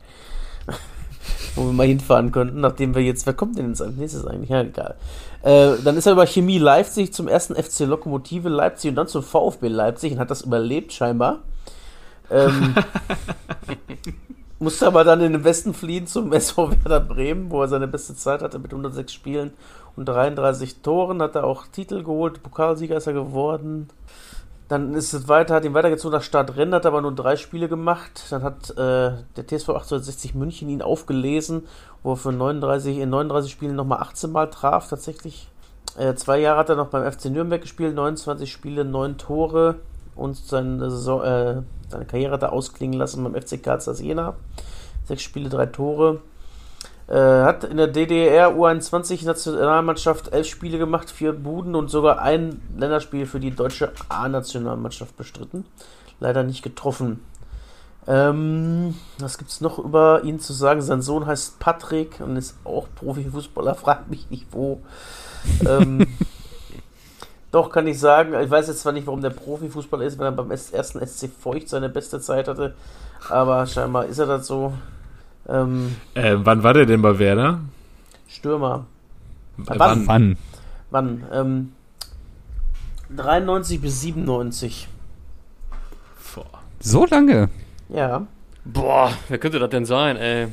Wo wir mal hinfahren könnten, nachdem wir jetzt. Wer kommt denn jetzt als nächstes eigentlich? Ja, egal. Äh, dann ist er über Chemie Leipzig zum ersten FC Lokomotive Leipzig und dann zum VfB Leipzig und hat das überlebt, scheinbar. Ähm, musste aber dann in den Westen fliehen zum SV Werder Bremen, wo er seine beste Zeit hatte mit 106 Spielen und 33 Toren. Hat er auch Titel geholt, Pokalsieger ist er geworden. Dann ist es weiter, hat ihn weitergezogen nach Stadt Rennes, hat aber nur drei Spiele gemacht. Dann hat äh, der TSV 1860 München ihn aufgelesen, wo er für 39, in 39 Spielen nochmal 18 Mal traf, tatsächlich. Äh, zwei Jahre hat er noch beim FC Nürnberg gespielt, 29 Spiele, 9 Tore und seine, Saison, äh, seine Karriere hat er ausklingen lassen beim FC Karl Jena. Sechs Spiele, drei Tore. Äh, hat in der DDR U21 Nationalmannschaft elf Spiele gemacht, vier Buden und sogar ein Länderspiel für die deutsche A-Nationalmannschaft bestritten. Leider nicht getroffen. Ähm, was gibt's noch über ihn zu sagen? Sein Sohn heißt Patrick und ist auch Profifußballer, fragt mich nicht wo. ähm, doch, kann ich sagen, ich weiß jetzt zwar nicht, warum der Profifußballer ist, wenn er beim ersten SC Feucht seine beste Zeit hatte, aber scheinbar ist er das so. Ähm, Äh, wann war der denn bei Werder? Stürmer. Äh, wann? Wann? Wann? Ähm, 93 bis 97. Boah. So lange? Ja. Boah, wer könnte das denn sein, ey?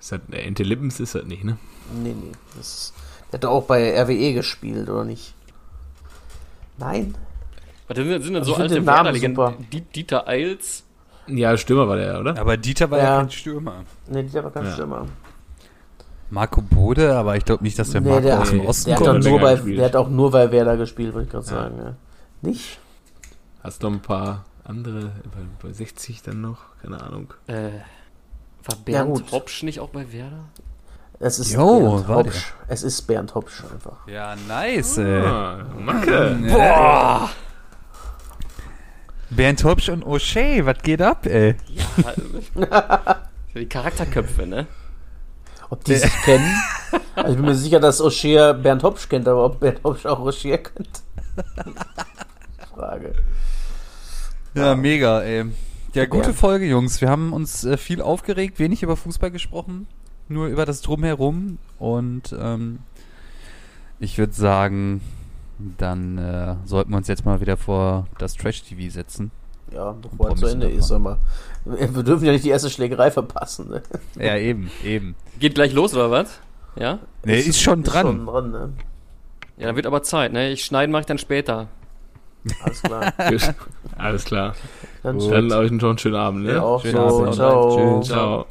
Ist das, äh, Ente Lippens ist das nicht, ne? Nee, nee. Das ist, der hat doch auch bei RWE gespielt, oder nicht? Nein? Was sind, sind denn Also so find alte Werder-Legenden? Dieter Eils? Ja, Stürmer war der, oder? Aber Dieter war ja, Ja. kein Stürmer. Nee, der war kein Ja. Stürmer. Marco Bode, aber ich glaube nicht, dass der Nee, Marco der, aus dem Osten der, hat kommt, der nur bei, der hat auch nur bei Werder gespielt, wollte ich gerade Ja. sagen. Ja. Nicht? Hast noch ein paar andere, bei, bei 60 dann noch? Keine Ahnung. Äh, war Ja, Bernd gut. Hopsch nicht auch bei Werder? Es ist Jo, Bernd war Hopsch. Es ist Bernd Hopsch einfach. Ja, nice, ey. Ah, Macke. Boah! Bernd Hopsch und O'Shea, was geht ab, ey? Ja, die Charakterköpfe, ne? Ob die sich kennen? Also ich bin mir sicher, dass O'Shea Bernd Hopsch kennt, aber ob Bernd Hopsch auch O'Shea kennt? Frage. Ja, mega, ey. Ja, gute Ja. Folge, Jungs. Wir haben uns äh, viel aufgeregt, wenig über Fußball gesprochen, nur über das Drumherum. Und ähm, ich würde sagen, dann äh, sollten wir uns jetzt mal wieder vor das Trash-TV setzen. Ja, bevor er zu Ende ist, sag mal. Wir dürfen ja nicht die erste Schlägerei verpassen. Ne? Ja, eben, eben. Geht gleich los, oder was? Ja? Nee, ist, schon dran. Ist schon dran, ne? Ja, dann wird aber Zeit, ne? Ich schneiden mache ich dann später. Alles klar. Alles klar. Dann Gut. Dann euch einen schönen Abend, ne? Ja, auch Schönen so. Abend. Ciao. Tschüss. Ciao.